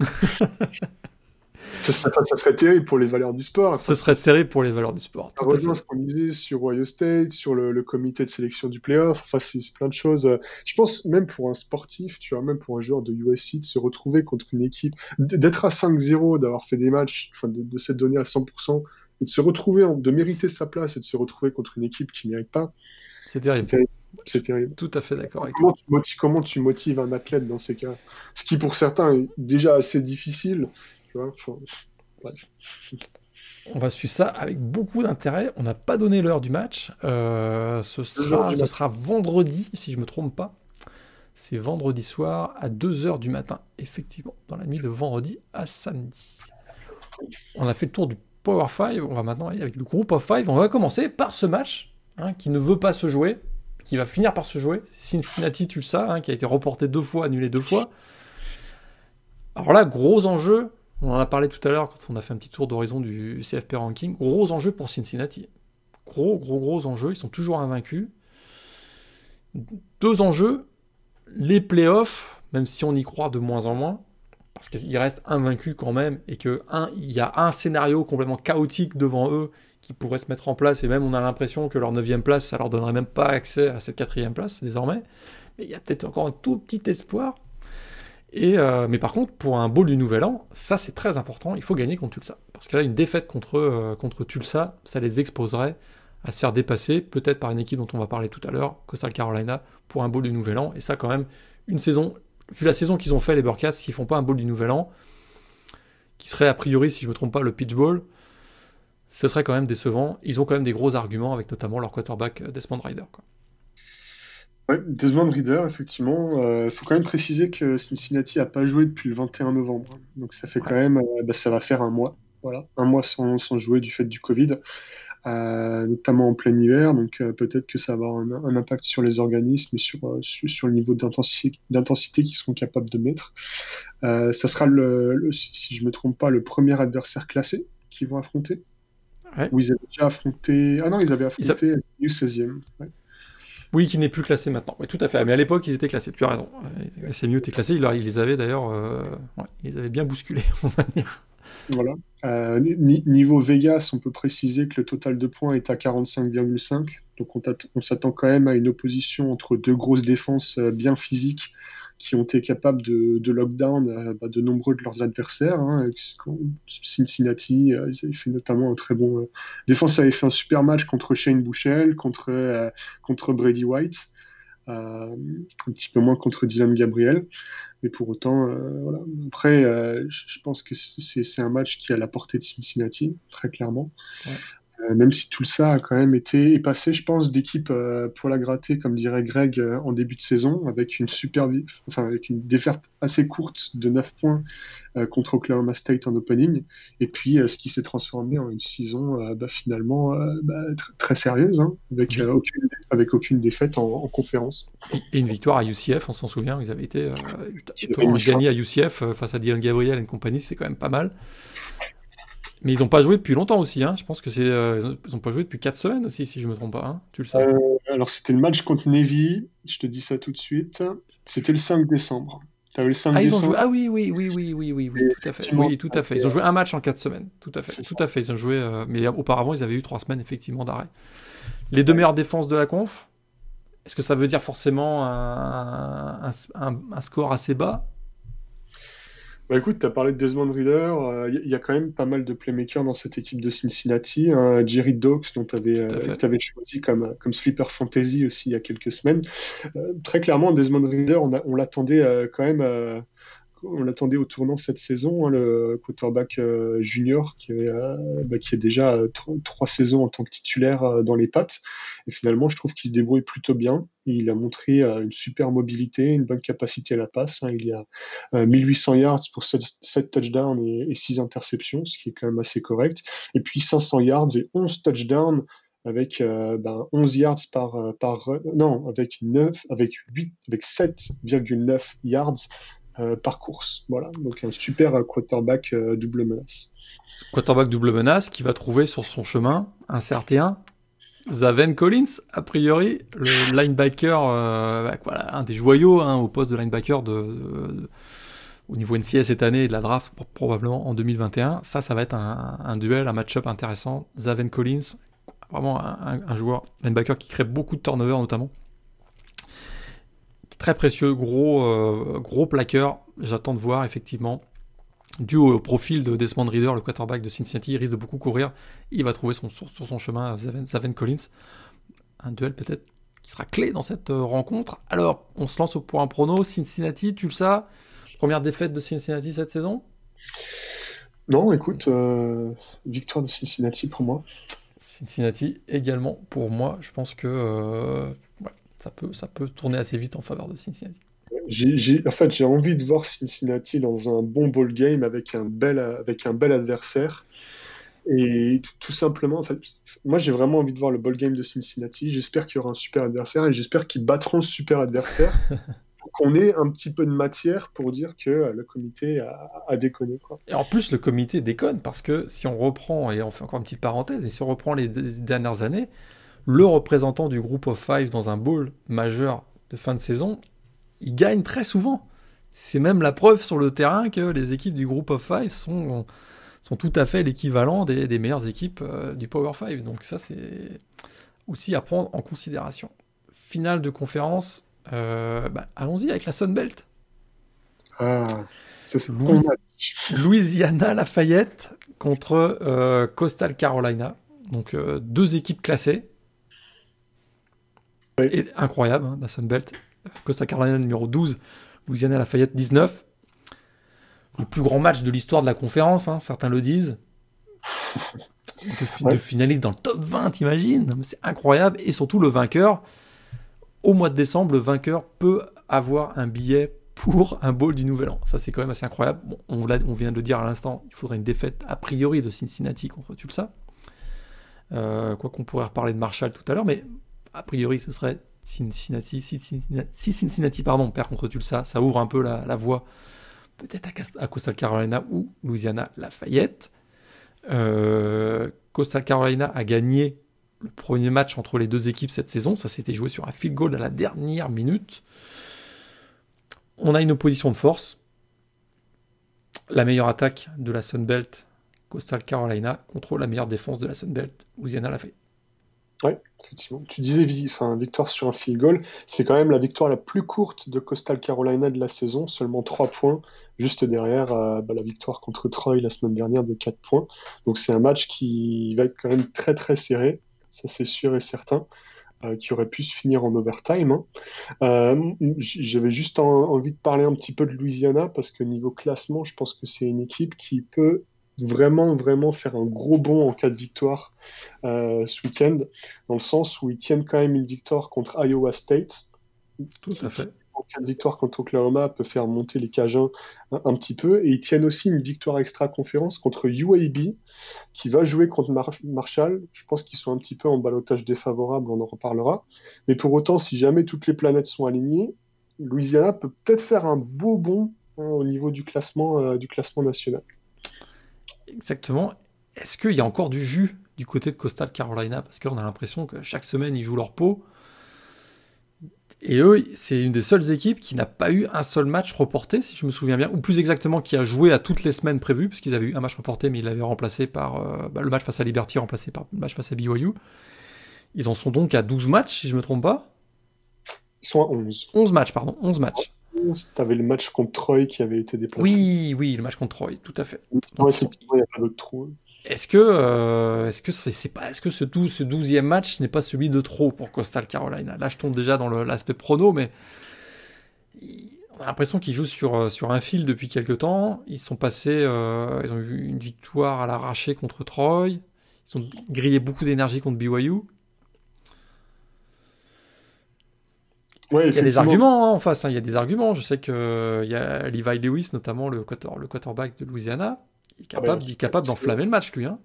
(laughs) ça, serait terrible pour les valeurs du sport. Ce serait terrible pour les valeurs du sport. Ça rejoint ce qu'on disait sur Ohio State, sur le, comité de sélection du playoff. Enfin, c'est plein de choses. Je pense même pour un sportif, tu vois, même pour un joueur de USC, de se retrouver contre une équipe, d'être à 5-0, d'avoir fait des matchs, enfin, de, s'être donné à 100%, et de se retrouver, de mériter sa place et de se retrouver contre une équipe qui ne mérite pas. C'est terrible. C'est terrible. Tout à fait d'accord comment, Tu motives, comment tu motives un athlète dans ces cas? Ce qui, pour certains, est déjà assez difficile. On va suivre ça avec beaucoup d'intérêt. On n'a pas donné l'heure du match. Euh, ce sera, ce sera vendredi, si je ne me trompe pas. C'est vendredi soir à 2h du matin, effectivement, dans la nuit de vendredi à samedi. On a fait le tour du Power 5. On va maintenant aller avec le groupe of 5. On va commencer par ce match hein, qui ne veut pas se jouer, qui va finir par se jouer. Cincinnati Tulsa, hein, qui a été reporté deux fois, annulé deux fois. Alors là, gros enjeu, on en a parlé tout à l'heure quand on a fait un petit tour d'horizon du CFP ranking. Gros enjeu pour Cincinnati. Gros, gros, gros enjeu. Ils sont toujours invaincus. Deux enjeux. Les playoffs, même si on y croit de moins en moins, parce qu'ils restent invaincus quand même, et que un, il y a un scénario complètement chaotique devant eux qui pourrait se mettre en place, et même on a l'impression que leur neuvième place, ça leur donnerait même pas accès à cette quatrième place désormais. Mais il y a peut-être encore un tout petit espoir. Euh, mais par contre, pour un bowl du Nouvel An, ça c'est très important, il faut gagner contre Tulsa. Parce que là, une défaite contre, euh, contre Tulsa, ça les exposerait à se faire dépasser, peut-être par une équipe dont on va parler tout à l'heure, Coastal Carolina, pour un bowl du Nouvel An. Et ça, quand même, une saison, vu la saison qu'ils ont fait, les Burkats, s'ils font pas un bowl du Nouvel An, qui serait a priori, si je ne me trompe pas, le pitchball, ce serait quand même décevant. Ils ont quand même des gros arguments avec notamment leur quarterback Desmond. Quoi. Ouais, Desmond Reader, effectivement. Il euh, faut quand même préciser que Cincinnati n'a pas joué depuis le 21 novembre. Donc ça fait quand même, euh, bah, ça va faire un mois. Voilà, un mois sans, sans, jouer du fait du Covid, euh, notamment en plein hiver. Donc peut-être que ça va avoir un, impact sur les organismes et sur, sur, le niveau d'intensité qu'ils seront capables de mettre. ça sera, le, si je ne me trompe pas, le premier adversaire classé qu'ils vont affronter. Ouais. Ou ils avaient déjà affronté. Ah non, ils avaient affronté ils 16e. Oui, qui n'est plus classé maintenant. Oui, tout à fait. Mais à l'époque, ils étaient classés. Tu as raison. C'est mieux, t'es classé. Ils, les avaient d'ailleurs, euh... bien bousculés. (laughs) Voilà. Euh, niveau Vegas, on peut préciser que le total de points est à 45,5. Donc on, on s'attend quand même à une opposition entre deux grosses défenses euh, bien physiques qui ont été capables de, lockdown euh, bah, de nombreux de leurs adversaires. Hein, Cincinnati, euh, ils avaient fait notamment un très bon. Euh, défense avait fait un super match contre Shane Bouchel, contre, contre Brady White, un petit peu moins contre Dylan Gabriel. Mais pour autant, voilà. après, je pense que c'est un match qui a la portée de Cincinnati, très clairement. Euh, même si tout ça a quand même été passé, je pense, d'équipe euh, pour la gratter, comme dirait Greg, euh, en début de saison, avec une super, enfin avec une défaite assez courte de 9 points contre Oklahoma State en opening, et puis ce qui s'est transformé en une saison bah, finalement bah, très sérieuse, hein, avec, aucune, avec aucune défaite en, conférence. Et une victoire à UCF, on s'en souvient, ils avaient été ils gagné à UCF face à Dylan Gabriel et compagnie, c'est quand même pas mal. Mais ils n'ont pas joué depuis longtemps aussi. Hein. Je pense que c'est euh, ils n'ont pas joué depuis 4 semaines aussi, si je me trompe pas. Hein. Tu le sais. Euh, alors c'était le match contre Navy. Je te dis ça tout de suite. C'était le 5 décembre. Avais le 5 ah, décembre. ah oui, oui, oui, oui, oui, oui, oui, tout à fait. Oui, tout à fait. Ils ont joué un match en 4 semaines. Tout à fait. Tout à fait. Ils ont joué. Euh, mais auparavant, ils avaient eu 3 semaines effectivement d'arrêt. Les deux meilleures défenses de la conf. Est-ce que ça veut dire forcément un, un, un score assez bas? Bah écoute, tu as parlé de Desmond Reader, il euh, y, a quand même pas mal de playmakers dans cette équipe de Cincinnati. Hein. Jerry Dox, dont tu avais, euh, choisi comme, comme sleeper fantasy aussi il y a quelques semaines. Euh, très clairement, Desmond Reader, on, on l'attendait quand même on l'attendait au tournant cette saison, hein, le quarterback euh, junior qui, euh, bah, est déjà euh, trois saisons en tant que titulaire dans les pattes. Et finalement, je trouve qu'il se débrouille plutôt bien. Il a montré une super mobilité, une bonne capacité à la passe. Hein. Il y a 1800 yards pour 7, touchdowns et, 6 interceptions, ce qui est quand même assez correct. Et puis 500 yards et 11 touchdowns avec 11 ben, yards par, par non avec 9 avec 8 avec 7,9 yards euh, par course. Voilà, donc un super quarterback euh, double menace. Quarterback double menace qui va trouver sur son chemin un certain Zaven Collins, a priori, le linebacker, euh, voilà, un des joyaux hein, au poste de linebacker de, au niveau NCS cette année et de la draft probablement en 2021. Ça, ça va être un, duel, un match-up intéressant. Zaven Collins, vraiment un, un, joueur linebacker qui crée beaucoup de turnover notamment très précieux, gros, euh, gros plaqueur. J'attends de voir effectivement. Dû au profil de Desmond Reader, le quarterback de Cincinnati, il risque de beaucoup courir. Il va trouver son, sur, son chemin Zaven, Collins. Un duel peut-être qui sera clé dans cette euh, rencontre. Alors, on se lance au point prono. Cincinnati, tu le sais? Première défaite de Cincinnati cette saison? Non, écoute, euh, victoire de Cincinnati pour moi. Cincinnati également pour moi. Je pense que ça peut, ça peut tourner assez vite en faveur de Cincinnati. en fait, j'ai envie de voir Cincinnati dans un bon ball game avec un bel, avec un bel adversaire. Et tout, simplement, en fait, moi j'ai vraiment envie de voir le ball game de Cincinnati. J'espère qu'il y aura un super adversaire et j'espère qu'ils battront ce super adversaire (laughs) pour qu'on ait un petit peu de matière pour dire que le comité a, déconné. Quoi. Et en plus, le comité déconne parce que si on reprend, et on fait encore une petite parenthèse, mais si on reprend les dernières années, le représentant du groupe of five dans un bowl majeur de fin de saison, il gagne très souvent. C'est même la preuve sur le terrain que les équipes du groupe of five sont, sont tout à fait l'équivalent des, meilleures équipes euh, du Power 5. Donc ça, c'est aussi à prendre en considération. Finale de conférence, euh, bah, allons-y avec la Sunbelt. Ah, ça c'est Louisiana Lafayette contre euh, Coastal Carolina. Donc deux équipes classées incroyable, hein, la Sunbelt. Costa Carolina numéro 12, Louisiana Lafayette 19. le plus grand match de l'histoire de la conférence, hein, certains le disent. (laughs) De, finaliste dans le top 20, t'imagines C'est incroyable. Et surtout, le vainqueur, au mois de décembre, le vainqueur peut avoir un billet pour un bowl du Nouvel An. Ça, c'est quand même assez incroyable. on, on, vient de le dire à l'instant, il faudrait une défaite a priori de Cincinnati contre Tulsa. Euh, quoi qu'on pourrait reparler de Marshall tout à l'heure, mais a priori, ce serait Cincinnati. Si Cincinnati, perd contre Tulsa, ça ouvre un peu la, voie peut-être à, Coastal Carolina ou Louisiana Lafayette. Euh, Coastal Carolina a gagné le premier match entre les deux équipes cette saison. Ça s'était joué sur un field goal à la dernière minute. On a une opposition de force. La meilleure attaque de la Sun Belt, Coastal Carolina, contre la meilleure défense de la Sun Belt, Louisiana Lafayette. Oui, effectivement. Tu disais enfin, victoire sur un field goal. C'est quand même la victoire la plus courte de Coastal Carolina de la saison, seulement 3 points, juste derrière euh, bah, la victoire contre Troy la semaine dernière de 4 points. Donc c'est un match qui va être quand même très très serré, ça c'est sûr et certain. Euh, qui aurait pu se finir en overtime. Hein. Euh, j'avais juste envie de parler un petit peu de Louisiana parce que niveau classement, je pense que c'est une équipe qui peut vraiment, vraiment faire un gros bond en cas de victoire euh, ce week-end, dans le sens où ils tiennent quand même une victoire contre Iowa State. Tout à fait. En cas de victoire contre Oklahoma, peut faire monter les Cajuns un, petit peu. Et ils tiennent aussi une victoire extra-conférence contre UAB, qui va jouer contre Marshall. Je pense qu'ils sont un petit peu en balotage défavorable, on en reparlera. Mais pour autant, si jamais toutes les planètes sont alignées, Louisiana peut peut-être faire un beau bond hein, au niveau du classement, euh, du classement national. Exactement. Est-ce qu'il y a encore du jus du côté de Coastal Carolina? Parce qu'on a l'impression que chaque semaine, ils jouent leur peau. Et eux, c'est une des seules équipes qui n'a pas eu un seul match reporté, si je me souviens bien, ou plus exactement qui a joué à toutes les semaines prévues, puisqu'ils avaient eu un match reporté, mais ils l'avaient remplacé par euh, bah, le match face à Liberty, remplacé par le match face à BYU. Ils en sont donc à 12 matchs, si je ne me trompe pas. Ils sont à 11. 11 matchs, pardon, 11 matchs. T'avais le match contre Troy qui avait été déplacé. Oui, oui, le match contre Troy, tout à fait. effectivement, il n'y a pas d'autre trou. Est-ce que, euh, est-ce que c'est, pas, est-ce que ce, 12, ce 12e match n'est pas celui de trop pour Coastal Carolina? Là, je tombe déjà dans l'aspect prono, mais on a l'impression qu'ils jouent sur, euh, sur un fil depuis quelques temps. Ils sont passés, euh, ils ont eu une victoire à l'arraché contre Troy. Ils ont grillé beaucoup d'énergie contre BYU. Il y a des arguments hein, en face, hein. il y a des arguments. Je sais qu'il euh, y a Levi Lewis, notamment le, le quarterback de Louisiana, il est ah capable, capable d'enflammer le match, lui. Hein.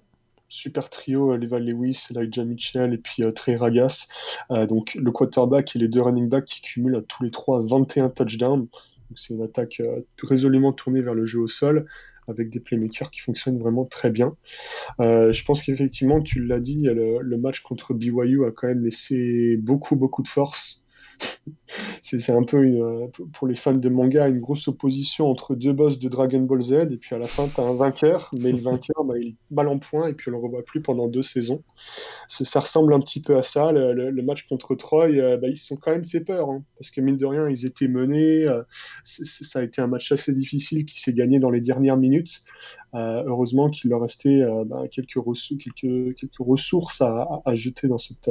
Super trio, euh, Levi Lewis, Elijah Mitchell et puis euh, Trey Ragas. donc le quarterback et les deux running backs qui cumulent tous les trois 21 touchdowns. C'est une attaque résolument tournée vers le jeu au sol avec des playmakers qui fonctionnent vraiment très bien. je pense qu'effectivement, tu l'as dit, le, le, match contre BYU a quand même laissé beaucoup, beaucoup de force (laughs) c'est un peu euh, pour les fans de manga une grosse opposition entre deux boss de Dragon Ball Z et puis à la fin tu as un vainqueur mais le vainqueur bah, il est mal en point et puis on le revoit plus pendant deux saisons. Ça ressemble un petit peu à ça le, match contre Troy euh, bah, ils se sont quand même fait peur hein, parce que mine de rien ils étaient menés euh, ça a été un match assez difficile qui s'est gagné dans les dernières minutes. Heureusement qu'il leur restait bah, quelques, ressources, à jeter dans cette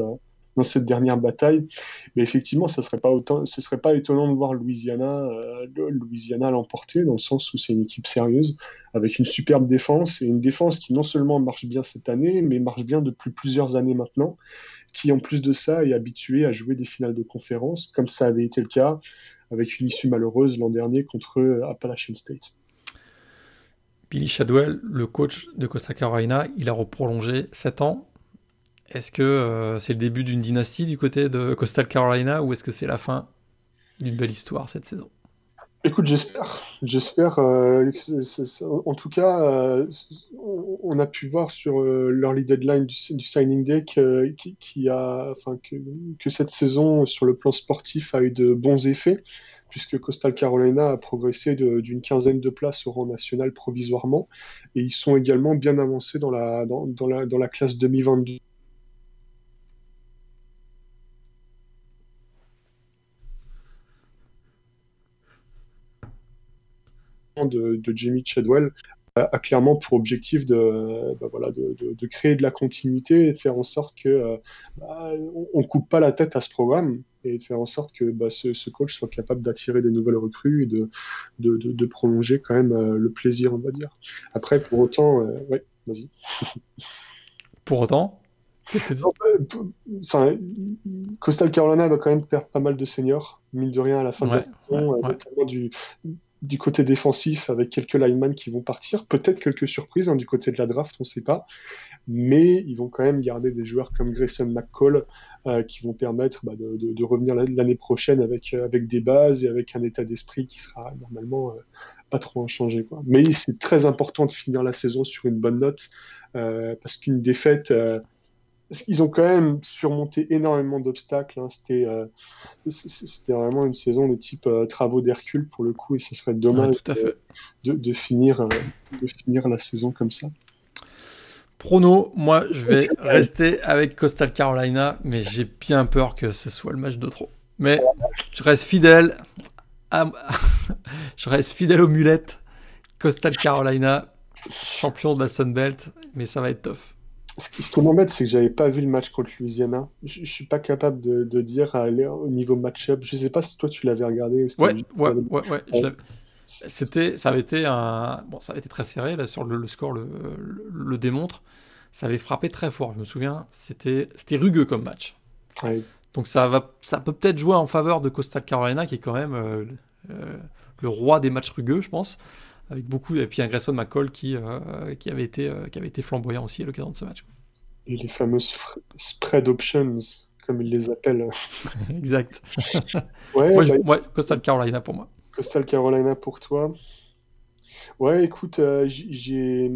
dans cette dernière bataille. Mais effectivement, ce serait pas autant, ce serait pas étonnant de voir Louisiana, euh, Louisiana l'emporter dans le sens où c'est une équipe sérieuse avec une superbe défense et une défense qui non seulement marche bien cette année, mais marche bien depuis plusieurs années maintenant, qui en plus de ça est habituée à jouer des finales de conférence, comme ça avait été le cas avec une issue malheureuse l'an dernier contre Appalachian State. Billy Shadwell, le coach de Costa Carolina, il a reprolongé 7 ans. Est-ce que euh, c'est le début d'une dynastie du côté de Coastal Carolina ou est-ce que c'est la fin d'une belle histoire cette saison? Écoute, j'espère. J'espère. Euh, en tout cas, euh, on a pu voir sur l'early deadline du, signing day que, a, que, cette saison, sur le plan sportif, a eu de bons effets, puisque Coastal Carolina a progressé d'une quinzaine de places au rang national provisoirement, et ils sont également bien avancés dans la, dans, dans la, dans la classe 2022 de, Jamie Chadwell a, clairement pour objectif de, bah voilà, de, créer de la continuité et de faire en sorte que euh, bah, on, coupe pas la tête à ce programme et de faire en sorte que bah, ce, coach soit capable d'attirer des nouvelles recrues et de, de, prolonger quand même le plaisir, on va dire. Après, pour autant, ouais, vas-y. (laughs) pour autant Enfin, Coastal Carolina va quand même perdre pas mal de seniors, mine de rien, à la fin de la saison, notamment du, du côté défensif avec quelques linemen qui vont partir, peut-être quelques surprises hein, du côté de la draft, on ne sait pas, mais ils vont quand même garder des joueurs comme Grayson McCall euh, qui vont permettre bah, de, revenir l'année prochaine avec, euh, avec des bases et avec un état d'esprit qui sera normalement euh, pas trop inchangé. Mais c'est très important de finir la saison sur une bonne note parce qu'une défaite ils ont quand même surmonté énormément d'obstacles. Hein. C'était, euh, c'était vraiment une saison de type euh, travaux d'Hercule pour le coup, et ce serait dommage De, finir, euh, de finir la saison comme ça. Prono, moi je vais (laughs) rester avec Coastal Carolina, mais j'ai bien peur que ce soit le match de trop. Mais je reste fidèle, à... (laughs) je reste fidèle aux mulettes. Coastal Carolina, champion de la Sun Belt, mais ça va être tough. Ce qui m'embête, c'est que j'avais pas vu le match contre Louisiana. Je, ne suis pas capable de, de dire aller au niveau match-up. Je sais pas si toi tu l'avais regardé. Ouais, ouais, ouais, ouais, C'était, ça avait été un, bon, ça avait été très serré là sur le, score le, le, démontre. Ça avait frappé très fort. Je me souviens, c'était, c'était rugueux comme match. Donc ça va, ça peut peut-être jouer en faveur de Coastal Carolina qui est quand même euh, euh, le roi des matchs rugueux, je pense avec beaucoup et puis un Grayson McCall qui, euh, qui, avait été, euh, qui avait été flamboyant aussi à l'occasion de ce match. Et les fameuses spread options, comme ils les appellent. (laughs) exact. (laughs) ouais, bah, Coastal Carolina pour moi. Coastal Carolina pour toi. Ouais, écoute, euh, j'ai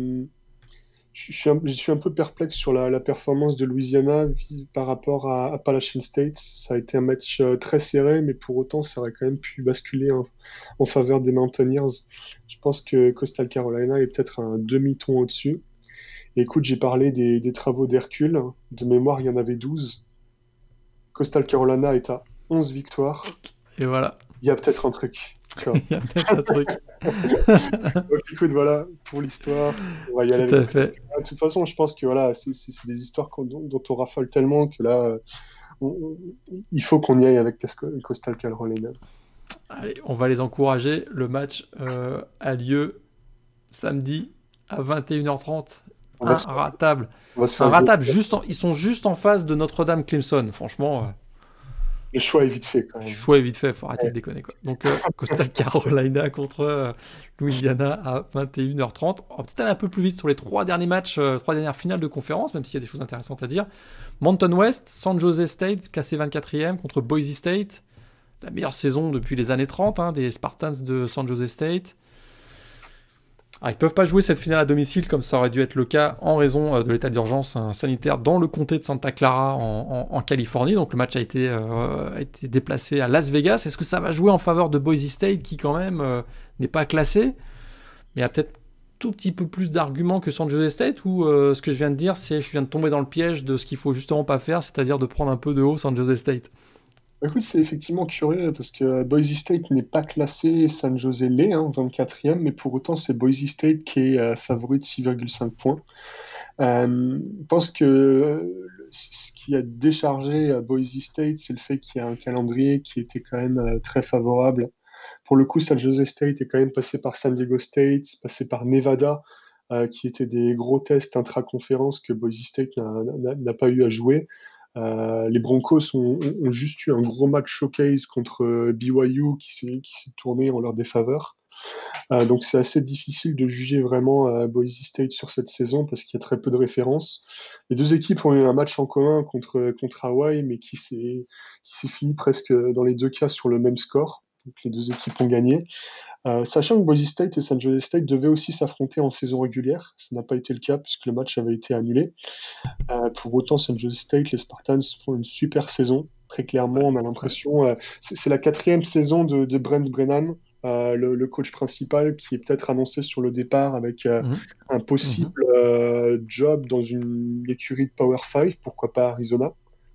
je suis, un, je suis un peu perplexe sur la, la performance de Louisiana par rapport à Appalachian State. Ça a été un match euh, très serré, mais pour autant, ça aurait quand même pu basculer en, en faveur des Mountaineers. Je pense que Coastal Carolina est peut-être un demi-ton au-dessus. Écoute, j'ai parlé des, des travaux d'Hercule. De mémoire, il y en avait 12. Coastal Carolina est à 11 victoires. Et voilà. Il y a peut-être un truc. (laughs) Il y a peut-être un truc. (laughs) Donc, écoute, voilà, pour l'histoire, on va y aller. Tout à fait. De toute façon, je pense que voilà, c'est des histoires dont, on raffole tellement que là, il faut qu'on y aille avec Coastal Carolina. Allez, on va les encourager. Le match euh, a lieu samedi à 21h30. Un ratable. Un ratable. Juste Ils sont juste en face de Notre-Dame Clemson. Franchement. Euh, le choix est vite fait quand même. Le choix est vite fait, faut arrêter de déconner quoi. Donc euh, Costa Carolina contre euh, Louisiana à 21h30. On va peut-être aller un peu plus vite sur les trois derniers matchs, euh, trois dernières finales de conférence, même s'il y a des choses intéressantes à dire. Mountain West, San Jose State, classé 24e contre Boise State. La meilleure saison depuis les années 30 hein, des Spartans de San Jose State. Ils ils peuvent pas jouer cette finale à domicile comme ça aurait dû être le cas en raison euh, de l'état d'urgence hein, sanitaire dans le comté de Santa Clara en, Californie. Donc le match a été, euh, déplacé à Las Vegas. Est-ce que ça va jouer en faveur de Boise State qui quand même euh, n'est pas classé? Mais a peut-être tout petit peu plus d'arguments que San Jose State ou ce que je viens de dire c'est je viens de tomber dans le piège de ce qu'il faut justement pas faire, c'est-à-dire de prendre un peu de haut San Jose State? Bah, écoute, c'est effectivement curieux parce que Boise State n'est pas classé San Jose l'est, hein, 24e, mais pour autant c'est Boise State qui est euh, favori de 6,5 points. Euh, je pense que ce qui a déchargé à Boise State, c'est le fait qu'il y a un calendrier qui était quand même euh, très favorable. Pour le coup, San Jose State est quand même passé par San Diego State, passé par Nevada, qui étaient des gros tests intra-conférences que Boise State n'a pas eu à jouer. Euh, les Broncos ont, juste eu un gros match showcase contre euh, BYU qui s'est tourné en leur défaveur. Euh, donc c'est assez difficile de juger vraiment Boise State sur cette saison parce qu'il y a très peu de références. Les deux équipes ont eu un match en commun contre, contre Hawaii, mais qui s'est fini presque dans les deux cas sur le même score. Donc les deux équipes ont gagné. Euh, sachant que Boise State et San Jose State devaient aussi s'affronter en saison régulière, ça n'a pas été le cas puisque le match avait été annulé. Euh, pour autant, San Jose State, les Spartans font une super saison. Très clairement, on a l'impression, euh, c'est la quatrième saison de, Brent Brennan, le, coach principal, qui est peut-être annoncé sur le départ avec mhm. un possible job dans une écurie de Power 5, pourquoi pas Arizona?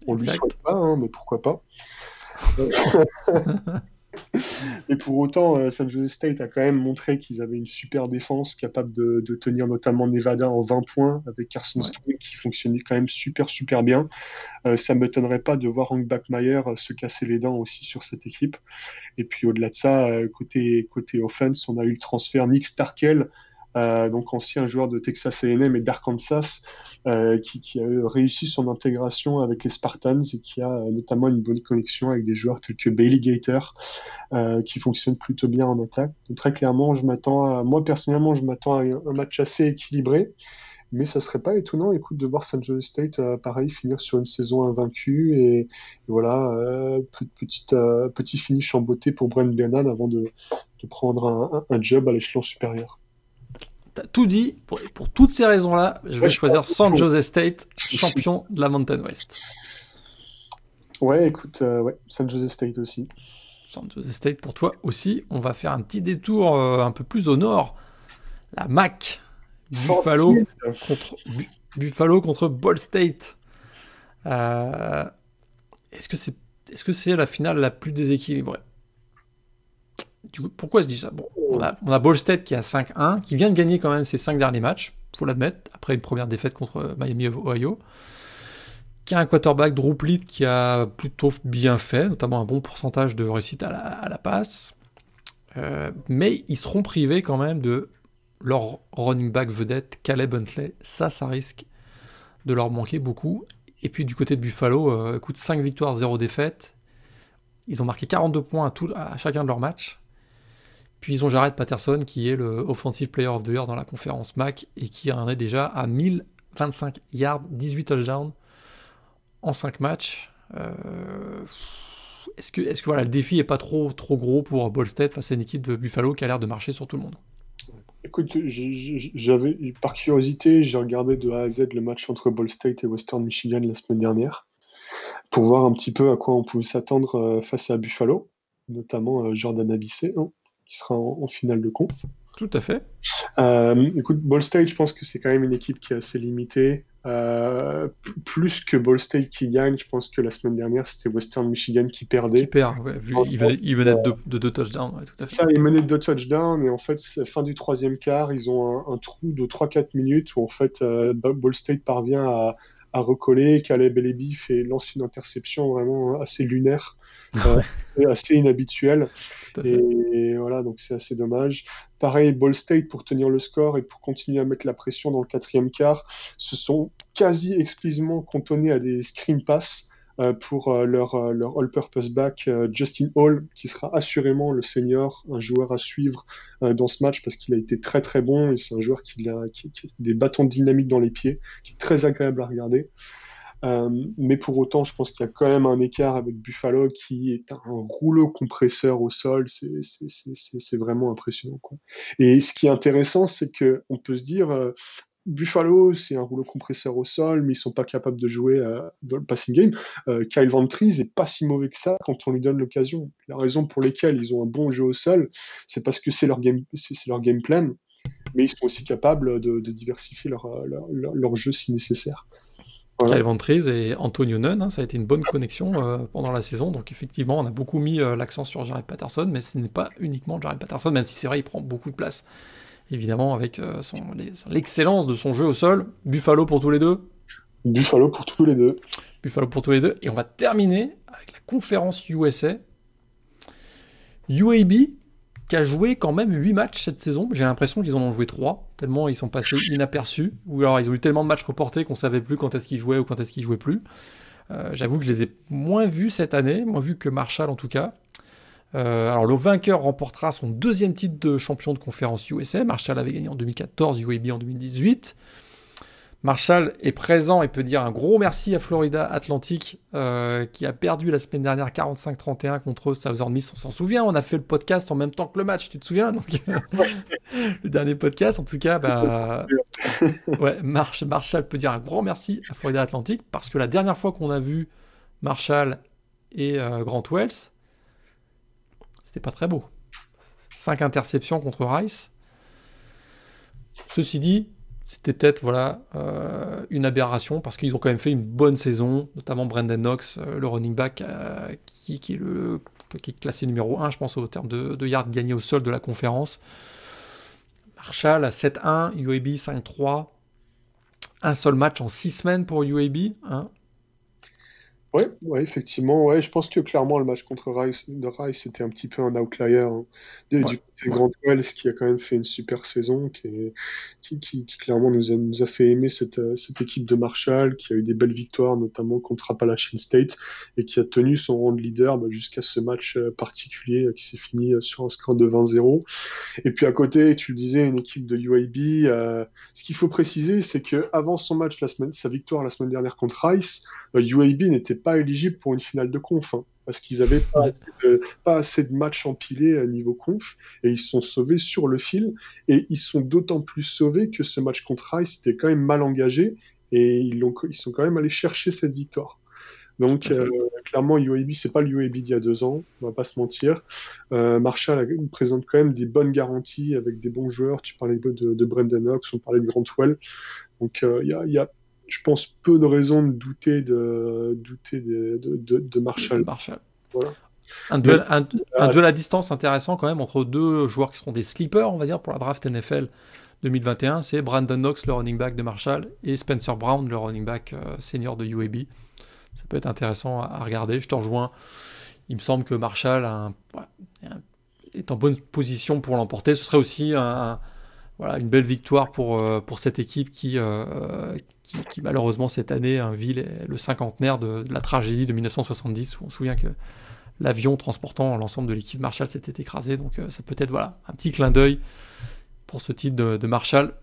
On ne lui souhaite pas, hein, mais pourquoi pas. (laughs) (laughs) (laughs) Mais pour autant, euh, San Jose State a quand même montré qu'ils avaient une super défense capable de, tenir notamment Nevada en 20 points avec Carson ouais. qui fonctionnait quand même super super bien. Euh, ça ne m'étonnerait pas de voir Hank Backmeyer euh, se casser les dents aussi sur cette équipe. Et puis au-delà de ça, côté, côté offense, on a eu le transfert Nick Starkel euh, donc ancien joueur de Texas A&M et d'Arkansas, euh, qui, a réussi son intégration avec les Spartans et qui a euh, notamment une bonne connexion avec des joueurs tels que Bailey Gator, qui fonctionnent plutôt bien en attaque. Très clairement, je m'attends moi personnellement, je m'attends à un match assez équilibré. Mais ça serait pas étonnant, écoute, de voir San Jose State, pareil, finir sur une saison invaincue et, voilà, petite, petit finish en beauté pour Brent Bernard avant de, prendre un job à l'échelon supérieur tout dit. Pour, pour toutes ces raisons-là, je vais choisir San Jose State, champion de la Mountain West. Ouais, écoute, euh, ouais, San Jose State aussi. San Jose State pour toi aussi. On va faire un petit détour euh, un peu plus au nord. La MAC. Buffalo contre, Buffalo contre Ball State. Euh, est-ce que c'est est-ce que c'est la finale la plus déséquilibrée? Pourquoi je dis ça? Bon, on a, State qui a 5-1, qui vient de gagner quand même ses 5 derniers matchs, faut l'admettre, après une première défaite contre Miami Ohio, qui a un quarterback Drew Plitt qui a plutôt bien fait, notamment un bon pourcentage de réussite à la, passe, euh, mais ils seront privés quand même de leur running back vedette Caleb Huntley, ça, ça risque de leur manquer beaucoup. Et puis du côté de Buffalo, euh, écoute, 5 victoires, 0 défaites. Ils ont marqué 42 points à chacun de leurs matchs. Puis ils ont Jared Patterson qui est le Offensive Player of the Year dans la conférence MAC et qui en est déjà à 1025 yards, 18 touchdowns en 5 matchs. Euh, est-ce que, le défi est pas trop, trop gros pour Ball face à une équipe de Buffalo qui a l'air de marcher sur tout le monde? Écoute, j'avais par curiosité, j'ai regardé de A à Z le match entre Ball State et Western Michigan la semaine dernière pour voir un petit peu à quoi on pouvait s'attendre euh, face à Buffalo, notamment euh, Jordan Abissé. Qui sera en, finale de conf. Tout à fait. Euh, écoute, Ball State, je pense que c'est quand même une équipe qui est assez limitée. Euh, plus que Ball State qui gagne, je pense que la semaine dernière, c'était Western Michigan qui perdait. Qui perd, ouais, il, venait, de, deux touchdowns. tout à fait. Ça, il menait de deux touchdowns, et en fait, fin du troisième quart, ils ont un, trou de 3-4 minutes où en fait, euh, Ball State parvient à, à recoller. Caleb Elebi fait lance une interception vraiment assez lunaire, (laughs) euh, assez inhabituelle. Et, voilà, donc c'est assez dommage. Pareil, Ball State pour tenir le score et pour continuer à mettre la pression dans le quatrième quart, se sont quasi exclusivement cantonnés à des screen pass. Euh, pour euh, leur, euh, leur all-purpose back Justin Hall, qui sera assurément le senior, un joueur à suivre dans ce match parce qu'il a été très très bon et c'est un joueur qui a, qui, des bâtons dynamiques dans les pieds, qui est très agréable à regarder. mais pour autant, je pense qu'il y a quand même un écart avec Buffalo qui est un rouleau compresseur au sol. C'est vraiment impressionnant. Et ce qui est intéressant, c'est qu'on peut se dire, Buffalo, c'est un rouleau compresseur au sol, mais ils sont pas capables de jouer euh, dans le passing game. Euh, Kyle Ventries est pas si mauvais que ça quand on lui donne l'occasion. La raison pour laquelle ils ont un bon jeu au sol, c'est parce que c'est leur game, c'est leur game plan, mais ils sont aussi capables de, diversifier leur, leur, jeu si nécessaire. Kyle Ventries et Antonio Nunn, hein, ça a été une bonne connexion euh, pendant la saison. Donc effectivement, on a beaucoup mis l'accent sur Jared Patterson, mais ce n'est pas uniquement Jared Patterson, même si c'est vrai, il prend beaucoup de place évidemment avec euh, l'excellence de son jeu au sol. Buffalo pour tous les deux. Buffalo pour tous les deux. Buffalo pour tous les deux. Et on va terminer avec la conférence USA. UAB qui a joué quand même 8 matchs cette saison. J'ai l'impression qu'ils en ont joué 3, tellement ils sont passés inaperçus. Ou alors ils ont eu tellement de matchs reportés qu'on savait plus quand est-ce qu'ils jouaient ou quand est-ce qu'ils jouaient plus. Euh, j'avoue que je les ai moins vus cette année, moins vus que Marshall en tout cas. Euh, alors le vainqueur remportera son deuxième titre de champion de conférence USA. Marshall avait gagné en 2014, UAB en 2018. Marshall est présent et peut dire un gros merci à Florida Atlantic euh, qui a perdu la semaine dernière 45-31 contre Southern Miss. On s'en souvient, on a fait le podcast en même temps que le match, tu te souviens? Donc, (laughs) Le dernier podcast, en tout cas, bah, (laughs) ouais, Marshall peut dire un grand merci à Florida Atlantic parce que la dernière fois qu'on a vu Marshall et euh, Grant Wells, pas très beau. 5 interceptions contre Rice. Ceci dit, c'était peut-être voilà euh, une aberration parce qu'ils ont quand même fait une bonne saison, notamment Brandon Knox, euh, le running back qui, est le, qui est classé numéro 1, je pense, au terme de, de yards gagnés au sol de la conférence. Marshall à 7-1, UAB 5-3. Un seul match en 6 semaines pour UAB. Hein. Oui, ouais, effectivement. Ouais, je pense que clairement, le match contre Rice, de Rice, c'était un petit peu un outlier. Hein. Du, côté Grand Wells, qui a quand même fait une super saison, qui, clairement nous a, fait aimer cette, euh, cette, équipe de Marshall, qui a eu des belles victoires, notamment contre Appalachian State, et qui a tenu son rang de leader bah, jusqu'à ce match euh, particulier euh, qui s'est fini sur un score de 20-0. Et puis à côté, tu le disais, une équipe de UAB. ce qu'il faut préciser, c'est que avant son match la semaine, sa victoire la semaine dernière contre Rice, UAB n'était pas éligible pour une finale de conf, hein, parce qu'ils n'avaient pas, pas, assez de matchs empilés à niveau conf, et ils sont sauvés sur le fil, et ils sont d'autant plus sauvés que ce match contre Rice était quand même mal engagé, et ils, ont, ils sont quand même allés chercher cette victoire. Donc euh, clairement, UAB, c'est pas le UAB d'il y a deux ans, on va pas se mentir. Euh, Marshall présente quand même des bonnes garanties avec des bons joueurs. Tu parlais de, de, Brendan Knox, on parlait de Grantwell. Donc euh, il y, a, y, a, je pense, peu de raisons de douter de, douter de, de, de Marshall. Marshall. Un duel, un, à distance intéressant quand même entre deux joueurs qui seront des sleepers, on va dire, pour la draft NFL 2021. C'est Brandon Knox, le running back de Marshall, et Spencer Brown, le running back euh, senior de UAB. Ça peut être intéressant à, regarder. Je te rejoins. Il me semble que Marshall est en bonne position pour l'emporter. Ce serait aussi un, voilà, une belle victoire pour, euh, pour cette équipe qui, euh, qui, malheureusement cette année vit le cinquantenaire de, la tragédie de 1970 où on se souvient que l'avion transportant l'ensemble de l'équipe Marshall s'était écrasé. Donc euh, ça peut être voilà, un petit clin d'œil pour ce type de, de Marshall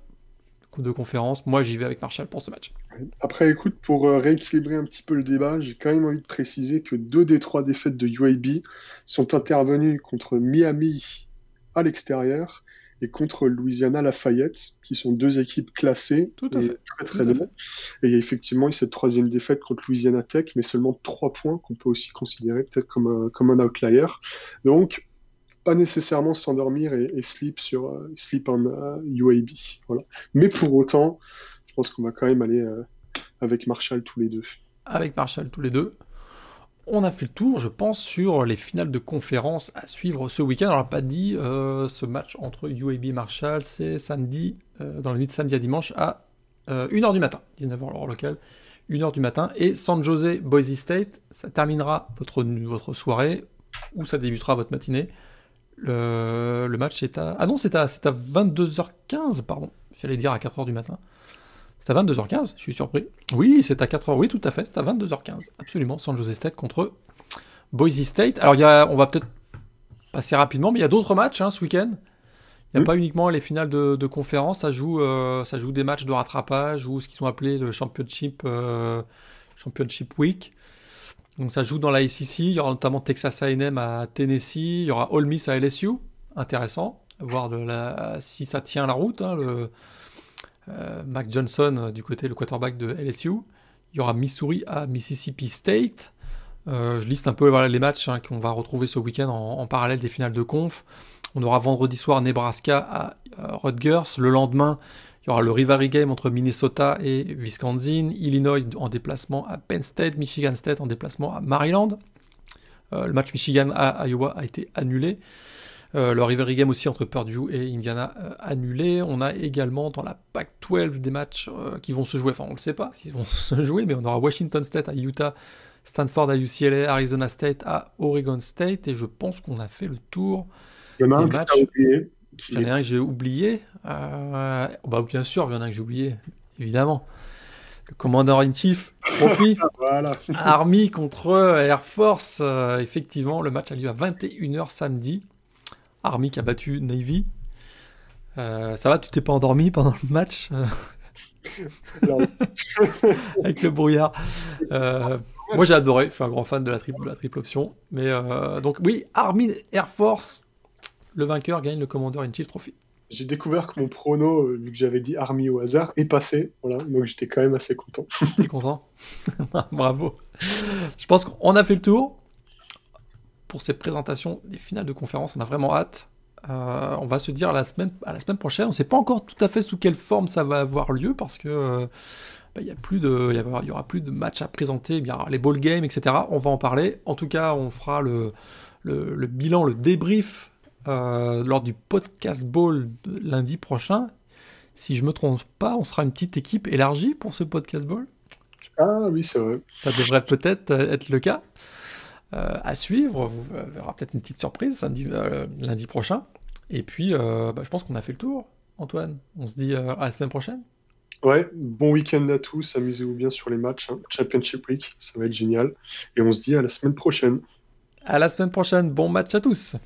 de conférence. Moi j'y vais avec Marshall pour ce match. Après écoute, pour rééquilibrer un petit peu le débat, j'ai quand même envie de préciser que deux des trois défaites de UAB sont intervenues contre Miami à l'extérieur et contre Louisiana Lafayette, qui sont deux équipes classées Tout à fait. très très. Et il y a effectivement cette troisième défaite contre Louisiana Tech, mais seulement trois points qu'on peut aussi considérer peut-être comme un, comme un outlier. Donc, pas nécessairement s'endormir et, sleep sur uh, sleep en UAB. Voilà. Mais pour autant, je pense qu'on va quand même aller euh, avec Marshall tous les deux. Avec Marshall tous les deux on a fait le tour, je pense, sur les finales de conférence à suivre ce week-end. On n'a pas dit euh, ce match entre UAB et Marshall, c'est samedi, euh, dans la nuit de samedi à dimanche à 1h euh, du matin, 19h l'heure locale, 1h du matin. Et San Jose Boise State, ça terminera votre, votre soirée ou ça débutera votre matinée. Le, match est à. Ah non, c'est à, à 22h15, pardon. J'allais dire à 4h du matin. C'est à 22h15, je suis surpris. Oui, c'est à 4h, oui, tout à fait, c'est à 22h15, absolument, San Jose State contre Boise State. Alors, y a, on va peut-être passer rapidement, mais il y a d'autres matchs hein, ce week-end. Il n'y a pas uniquement les finales de, conférence, ça joue, euh, ça joue des matchs de rattrapage ou ce qu'ils ont appelé le Championship, euh, Championship Week. Donc ça joue dans la SEC, il y aura notamment Texas A&M à Tennessee, il y aura Ole Miss à LSU, intéressant, voir de la, si ça tient la route. Hein, le, Mac Johnson euh, du côté le quarterback de LSU. Il y aura Missouri à Mississippi State. Euh, je liste un peu les matchs hein, qu'on va retrouver ce week-end en, parallèle des finales de conf. On aura vendredi soir Nebraska à Rutgers. Le lendemain, il y aura le rivalry game entre Minnesota et Wisconsin. Illinois en déplacement à Penn State. Michigan State en déplacement à Maryland. le match Michigan à Iowa a été annulé. Euh, le rivalry game aussi entre Purdue et Indiana euh, annulé. On a également dans la Pac-12 des matchs euh, qui vont se jouer. Enfin, on ne le sait pas s'ils vont (laughs) se jouer, mais on aura Washington State à Utah, Stanford à UCLA, Arizona State à Oregon State. Et je pense qu'on a fait le tour des matchs. J'en ai un que j'ai oublié. bah, bien sûr, il y en a un que j'ai oublié, évidemment. Le commandant in chief, Profi, (laughs) Army contre Air Force. effectivement, le match a lieu à 21h samedi. Army qui a battu Navy. Euh, ça va, tu t'es pas endormi pendant le match euh (laughs) (laughs) Avec le brouillard. Euh, moi j'ai adoré, je suis un grand fan de la triple, la triple option. Mais donc oui, Army Air Force, le vainqueur gagne le Commander in Chief Trophy. J'ai découvert que mon prono, vu que j'avais dit Army au hasard, est passé. Voilà, donc j'étais quand même assez content. T'es content (laughs) Bravo. Je pense qu'on a fait le tour pour cette présentation des finales de conférence. On a vraiment hâte on va se dire à la semaine, à la semaine prochaine. On ne sait pas encore tout à fait sous quelle forme ça va avoir lieu parce que bah, il y a plus de, il y, aura plus de matchs à présenter, bien les ball games, etc. On va en parler. En tout cas, on fera le, le, bilan, le débrief lors du podcast ball lundi prochain. Si je me trompe pas, on sera une petite équipe élargie pour ce podcast ball? Ah oui, c'est vrai. Ça devrait peut-être euh, être le cas. Euh, à suivre, vous verrez peut-être une petite surprise samedi, euh, lundi prochain. Et puis, bah, je pense qu'on a fait le tour, Antoine. On se dit à la semaine prochaine. Ouais, bon week-end à tous. Amusez-vous bien sur les matchs. Hein. Championship Week, ça va être génial. Et on se dit à la semaine prochaine. À la semaine prochaine. Bon match à tous.